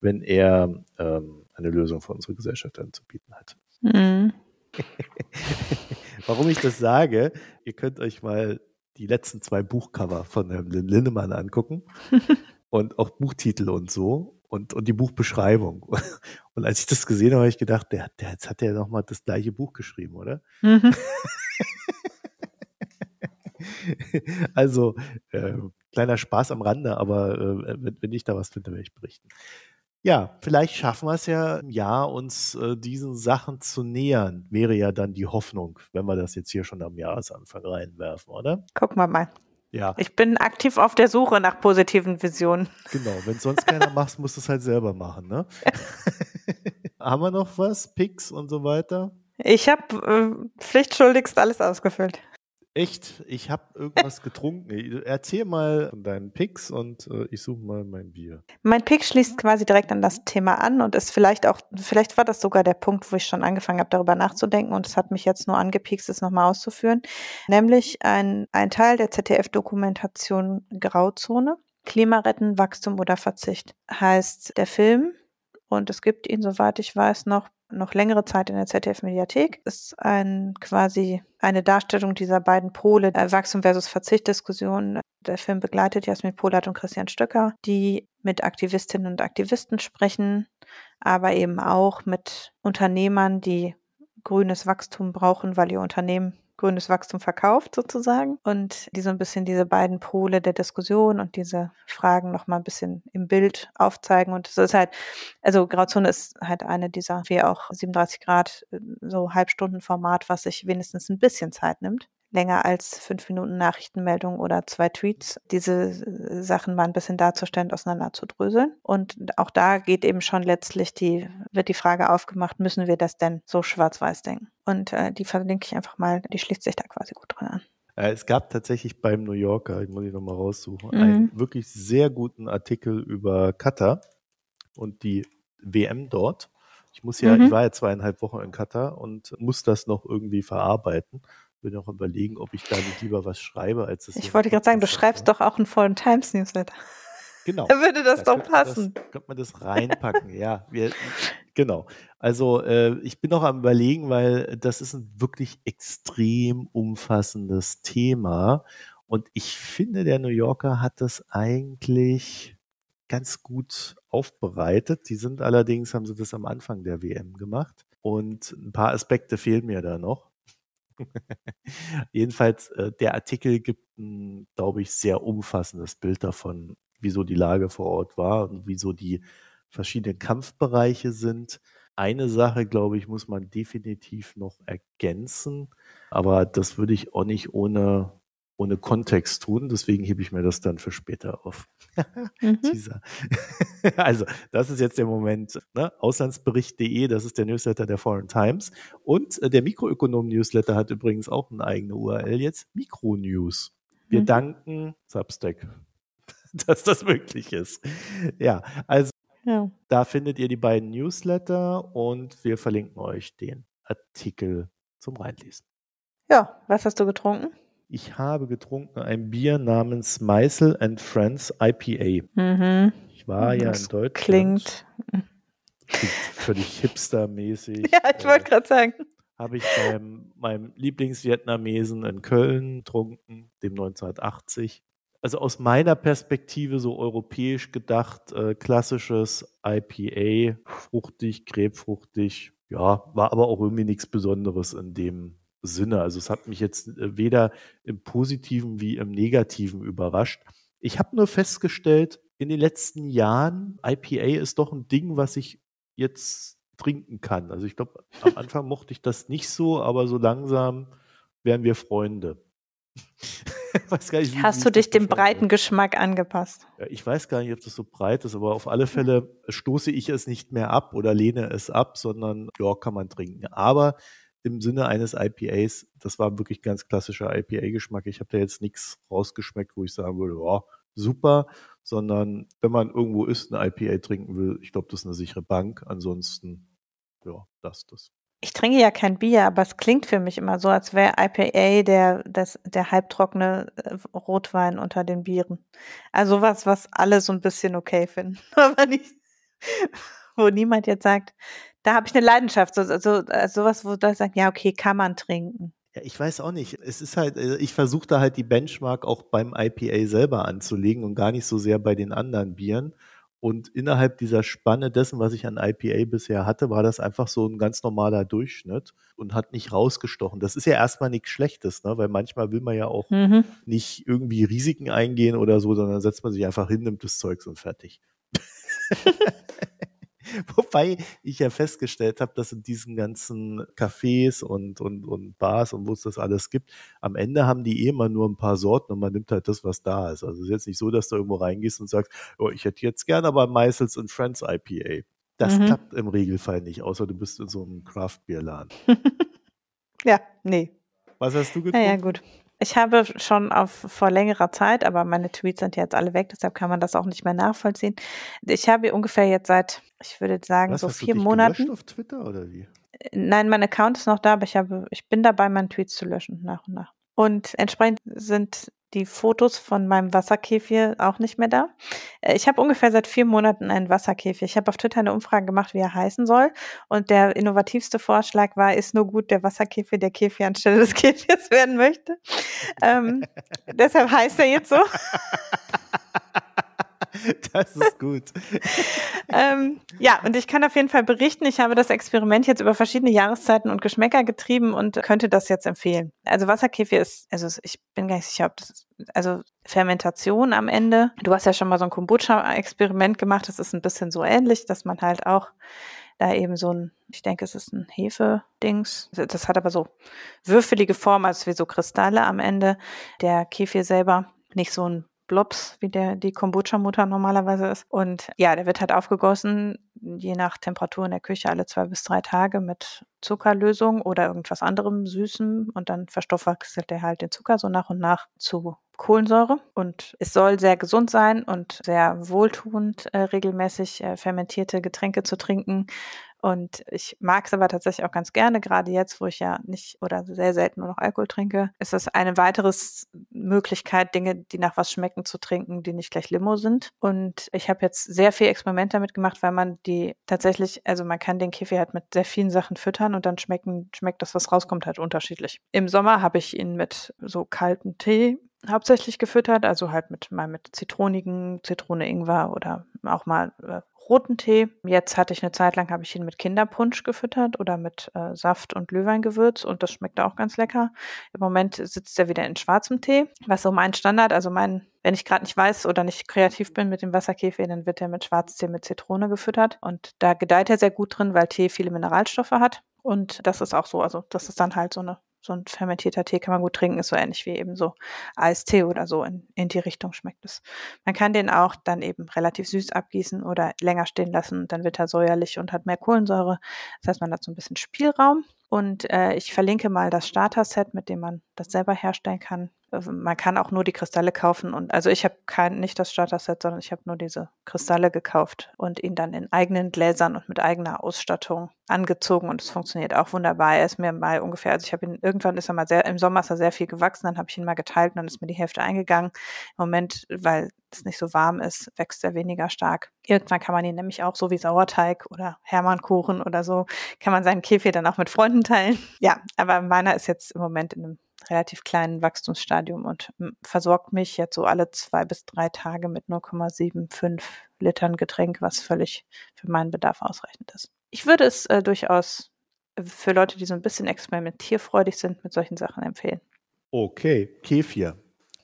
wenn er ähm, eine Lösung für unsere Gesellschaft anzubieten hat. Mhm. Warum ich das sage, ihr könnt euch mal die letzten zwei Buchcover von Herrn Linnemann angucken und auch Buchtitel und so und, und die Buchbeschreibung. Und als ich das gesehen habe, habe ich gedacht, der, der, jetzt hat er ja nochmal das gleiche Buch geschrieben, oder? Mhm. also, äh, kleiner Spaß am Rande, aber äh, wenn, wenn ich da was finde, werde ich berichten. Ja, vielleicht schaffen wir es ja im Jahr, uns äh, diesen Sachen zu nähern. Wäre ja dann die Hoffnung, wenn wir das jetzt hier schon am Jahresanfang reinwerfen, oder? Gucken wir mal. Ja. Ich bin aktiv auf der Suche nach positiven Visionen. Genau, wenn sonst keiner macht, musst du es halt selber machen, ne? Haben wir noch was? Picks und so weiter? Ich habe äh, pflichtschuldigst alles ausgefüllt. Echt? Ich habe irgendwas getrunken. Erzähl mal von deinen Picks und äh, ich suche mal mein Bier. Mein Pick schließt quasi direkt an das Thema an und ist vielleicht auch, vielleicht war das sogar der Punkt, wo ich schon angefangen habe, darüber nachzudenken und es hat mich jetzt nur angepikst, es nochmal auszuführen. Nämlich ein, ein Teil der ZDF-Dokumentation Grauzone. Klima retten, Wachstum oder Verzicht heißt der Film. Und es gibt ihn, soweit ich weiß, noch noch längere Zeit in der ZDF-Mediathek. Ist ein quasi eine Darstellung dieser beiden Pole, der Wachstum versus Verzicht-Diskussion. Der Film begleitet Jasmin Polat und Christian Stöcker, die mit Aktivistinnen und Aktivisten sprechen, aber eben auch mit Unternehmern, die grünes Wachstum brauchen, weil ihr Unternehmen grünes Wachstum verkauft sozusagen. Und die so ein bisschen diese beiden Pole der Diskussion und diese Fragen noch mal ein bisschen im Bild aufzeigen. Und es ist halt, also Grauzone ist halt eine dieser, wie auch 37 Grad, äh, so Halbstundenformat, was sich wenigstens ein bisschen Zeit nimmt länger als fünf Minuten Nachrichtenmeldung oder zwei Tweets, diese äh, Sachen mal ein bisschen darzustellen, auseinanderzudröseln. Und auch da geht eben schon letztlich die, wird die Frage aufgemacht, müssen wir das denn so schwarz-weiß denken? Und äh, die verlinke ich einfach mal, die schließt sich da quasi gut dran an. Äh, es gab tatsächlich beim New Yorker, ich muss ich nochmal raussuchen, mhm. einen wirklich sehr guten Artikel über Katar und die WM dort. Ich muss ja, mhm. ich war ja zweieinhalb Wochen in Katar und muss das noch irgendwie verarbeiten bin auch überlegen, ob ich da nicht lieber was schreibe, als es. Ich wollte gerade sagen, du schreibst doch auch einen vollen Times Newsletter. Genau. Da würde das da doch passen. Das, könnte man das reinpacken, ja. Wir, genau. Also äh, ich bin noch am überlegen, weil das ist ein wirklich extrem umfassendes Thema. Und ich finde, der New Yorker hat das eigentlich ganz gut aufbereitet. Die sind allerdings, haben sie das am Anfang der WM gemacht. Und ein paar Aspekte fehlen mir da noch. Jedenfalls, äh, der Artikel gibt ein, glaube ich, sehr umfassendes Bild davon, wieso die Lage vor Ort war und wieso die verschiedenen Kampfbereiche sind. Eine Sache, glaube ich, muss man definitiv noch ergänzen, aber das würde ich auch nicht ohne ohne Kontext tun. Deswegen hebe ich mir das dann für später auf. mhm. also, das ist jetzt der Moment. Ne? Auslandsbericht.de, das ist der Newsletter der Foreign Times. Und äh, der Mikroökonom-Newsletter hat übrigens auch eine eigene URL jetzt, Mikronews. Wir mhm. danken Substack, dass das möglich ist. Ja, also ja. da findet ihr die beiden Newsletter und wir verlinken euch den Artikel zum Reinlesen. Ja, was hast du getrunken? Ich habe getrunken ein Bier namens Meisel and Friends IPA. Mhm. Ich war ja in Deutschland. Klingt. klingt völlig hipstermäßig. Ja, ich wollte gerade sagen. Habe ich beim meinem Lieblingsvietnamesen in Köln getrunken, dem 1980. Also aus meiner Perspektive so europäisch gedacht, äh, klassisches IPA, fruchtig, krebfruchtig, ja, war aber auch irgendwie nichts Besonderes in dem Sinne. Also es hat mich jetzt äh, weder im positiven wie im negativen überrascht. Ich habe nur festgestellt, in den letzten Jahren, IPA ist doch ein Ding, was ich jetzt trinken kann. Also ich glaube, am Anfang mochte ich das nicht so, aber so langsam wären wir Freunde. nicht, wie, Hast wie du dich dem breiten Geschmack angepasst? Ja, ich weiß gar nicht, ob das so breit ist, aber auf alle Fälle stoße ich es nicht mehr ab oder lehne es ab, sondern ja, kann man trinken. Aber im Sinne eines IPAs, das war wirklich ganz klassischer IPA-Geschmack. Ich habe da jetzt nichts rausgeschmeckt, wo ich sagen würde, ja, super, sondern wenn man irgendwo ist, ein IPA trinken will, ich glaube, das ist eine sichere Bank. Ansonsten, ja, das, das. Ich trinke ja kein Bier, aber es klingt für mich immer so, als wäre IPA der, das, der halbtrockene äh, Rotwein unter den Bieren. Also was, was alle so ein bisschen okay finden. Aber nicht, wo niemand jetzt sagt, da habe ich eine Leidenschaft, so, so, äh, sowas, wo da sagt, ja, okay, kann man trinken. Ja, ich weiß auch nicht. Es ist halt, äh, ich versuche da halt die Benchmark auch beim IPA selber anzulegen und gar nicht so sehr bei den anderen Bieren. Und innerhalb dieser Spanne dessen, was ich an IPA bisher hatte, war das einfach so ein ganz normaler Durchschnitt und hat nicht rausgestochen. Das ist ja erstmal nichts Schlechtes, ne? weil manchmal will man ja auch mhm. nicht irgendwie Risiken eingehen oder so, sondern setzt man sich einfach hin, nimmt das Zeugs und fertig. Wobei ich ja festgestellt habe, dass in diesen ganzen Cafés und, und, und Bars und wo es das alles gibt, am Ende haben die eh immer nur ein paar Sorten und man nimmt halt das, was da ist. Also es ist jetzt nicht so, dass du irgendwo reingehst und sagst, oh, ich hätte jetzt gerne aber Meißels und Friends IPA. Das mhm. klappt im Regelfall nicht, außer du bist in so einem Craft-Bier-Laden. ja, nee. Was hast du getrunken? Ja, ja, gut. Ich habe schon auf, vor längerer Zeit, aber meine Tweets sind jetzt alle weg, deshalb kann man das auch nicht mehr nachvollziehen. Ich habe ungefähr jetzt seit, ich würde sagen, Was, so vier Monaten. auf Twitter oder wie? Nein, mein Account ist noch da, aber ich habe, ich bin dabei, meine Tweets zu löschen nach und nach. Und entsprechend sind die Fotos von meinem Wasserkäfig auch nicht mehr da. Äh, ich habe ungefähr seit vier Monaten einen Wasserkäfig. Ich habe auf Twitter eine Umfrage gemacht, wie er heißen soll. Und der innovativste Vorschlag war, ist nur gut der Wasserkäfig, der Käfig anstelle des Käfigs werden möchte. Ähm, deshalb heißt er jetzt so. Das ist gut. ähm, ja, und ich kann auf jeden Fall berichten, ich habe das Experiment jetzt über verschiedene Jahreszeiten und Geschmäcker getrieben und könnte das jetzt empfehlen. Also Wasserkefir ist, also ich bin gar nicht sicher, ob das, also Fermentation am Ende. Du hast ja schon mal so ein Kombucha-Experiment gemacht, das ist ein bisschen so ähnlich, dass man halt auch da eben so ein, ich denke, es ist ein Hefe-Dings. Das hat aber so würfelige Form, also wie so Kristalle am Ende. Der Kefir selber nicht so ein Blobs, wie der die Kombucha-Mutter normalerweise ist. Und ja, der wird halt aufgegossen, je nach Temperatur in der Küche alle zwei bis drei Tage mit Zuckerlösung oder irgendwas anderem Süßem. Und dann verstoffwechselt er halt den Zucker so nach und nach zu Kohlensäure. Und es soll sehr gesund sein und sehr wohltuend äh, regelmäßig äh, fermentierte Getränke zu trinken und ich mag es aber tatsächlich auch ganz gerne, gerade jetzt, wo ich ja nicht oder sehr selten nur noch Alkohol trinke, ist das eine weitere Möglichkeit, Dinge, die nach was schmecken, zu trinken, die nicht gleich Limo sind. Und ich habe jetzt sehr viel Experiment damit gemacht, weil man die tatsächlich, also man kann den Kaffee halt mit sehr vielen Sachen füttern und dann schmecken, schmeckt das, was rauskommt, halt unterschiedlich. Im Sommer habe ich ihn mit so kaltem Tee hauptsächlich gefüttert, also halt mit mal mit zitronigen, Zitrone Ingwer oder auch mal äh, roten Tee. Jetzt hatte ich eine Zeit lang, habe ich ihn mit Kinderpunsch gefüttert oder mit äh, Saft und Glühweingewürz und das schmeckt auch ganz lecker. Im Moment sitzt er wieder in schwarzem Tee, was so mein Standard, also mein, wenn ich gerade nicht weiß oder nicht kreativ bin mit dem Wasserkäfer, dann wird er mit Schwarztee mit Zitrone gefüttert und da gedeiht er sehr gut drin, weil Tee viele Mineralstoffe hat. Und das ist auch so, also das ist dann halt so eine so ein fermentierter Tee kann man gut trinken, ist so ähnlich wie eben so Eistee oder so. In, in die Richtung schmeckt es. Man kann den auch dann eben relativ süß abgießen oder länger stehen lassen. Dann wird er säuerlich und hat mehr Kohlensäure. Das heißt, man hat so ein bisschen Spielraum. Und äh, ich verlinke mal das Starter-Set, mit dem man das selber herstellen kann. Also man kann auch nur die Kristalle kaufen und also ich habe kein nicht das Starter-Set, sondern ich habe nur diese Kristalle gekauft und ihn dann in eigenen Gläsern und mit eigener Ausstattung angezogen und es funktioniert auch wunderbar. Er ist mir mal ungefähr, also ich habe ihn irgendwann ist er mal sehr im Sommer ist er sehr viel gewachsen, dann habe ich ihn mal geteilt und dann ist mir die Hälfte eingegangen. Im Moment, weil es nicht so warm ist, wächst er weniger stark. Irgendwann kann man ihn nämlich auch so wie Sauerteig oder Hermannkuchen oder so, kann man seinen Käfig dann auch mit Freunden teilen. Ja, aber meiner ist jetzt im Moment in einem relativ kleinen Wachstumsstadium und versorgt mich jetzt so alle zwei bis drei Tage mit 0,75 Litern Getränk, was völlig für meinen Bedarf ausreichend ist. Ich würde es äh, durchaus für Leute, die so ein bisschen experimentierfreudig sind, mit solchen Sachen empfehlen. Okay, Kefir.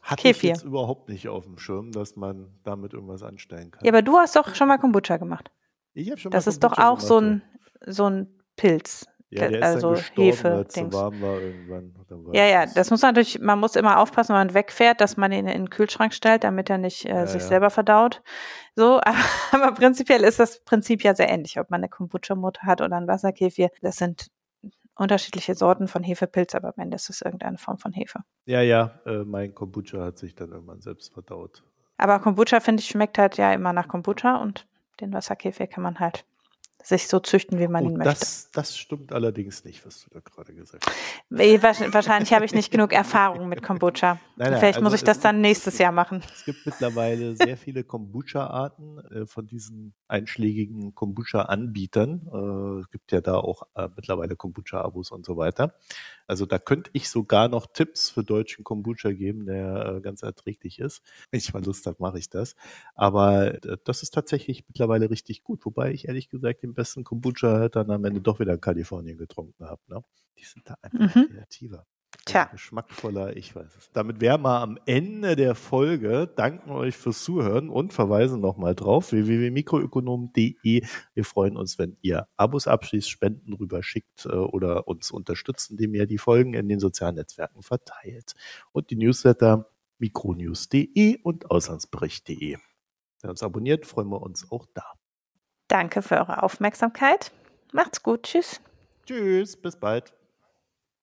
Hatte Kefir. ich jetzt überhaupt nicht auf dem Schirm, dass man damit irgendwas anstellen kann. Ja, aber du hast doch schon mal Kombucha gemacht. ich habe schon Das mal ist doch Kombucha auch so gemacht, ein, so ein Pilz. Ja. Der ist also dann Hefe- zu warm war irgendwann. War Ja, ja, das muss man natürlich, man muss immer aufpassen, wenn man wegfährt, dass man ihn in den Kühlschrank stellt, damit er nicht äh, Ja, sich ja. selber verdaut. So, aber, aber prinzipiell ist das Prinzip ja sehr ähnlich, ob man eine Kombucha-Mutter hat oder einen Wasserkefir. Das sind unterschiedliche Sorten von Hefepilz, aber am Ende ist es irgendeine Form von Hefe. Ja, ja, äh, mein Kombucha hat sich dann irgendwann selbst verdaut. Aber Kombucha, finde ich, schmeckt halt ja immer nach Kombucha und den Wasserkefir kann man halt sich so züchten, wie man ihn Und möchte. Oh, das, das stimmt allerdings nicht, was du da gerade gesagt hast. Wahrsch- Wahrscheinlich habe ich nicht genug Erfahrung mit Kombucha. Nein, nein, Vielleicht also muss ich das dann nächstes Jahr machen. Es gibt mittlerweile sehr viele Kombucha-Arten äh, von diesen einschlägigen Kombucha-Anbietern. Äh, es gibt ja da auch äh, mittlerweile Kombucha-Abos und so weiter. Also da könnte ich sogar noch Tipps für deutschen Kombucha geben, der äh, ganz erträglich ist. Wenn ich mal Lust habe, mache ich das. Aber äh, das ist tatsächlich mittlerweile richtig gut. Wobei ich ehrlich gesagt den besten Kombucha dann am Ende doch wieder in Kalifornien getrunken habe. Ne? Die sind da einfach Mhm. kreativer. Tja. Geschmackvoller, ich weiß es. Damit wären wir am Ende der Folge. Danken euch fürs Zuhören und verweisen nochmal drauf. www.mikroökonom.de. Wir freuen uns, wenn ihr Abos abschließt, Spenden rüberschickt äh, oder uns unterstützt, indem ihr die Folgen in den sozialen Netzwerken verteilt. Und die Newsletter mikronews.de und auslandsbericht.de. Wer uns abonniert, freuen wir uns auch da. Danke für eure Aufmerksamkeit. Macht's gut. Tschüss. Tschüss, bis bald.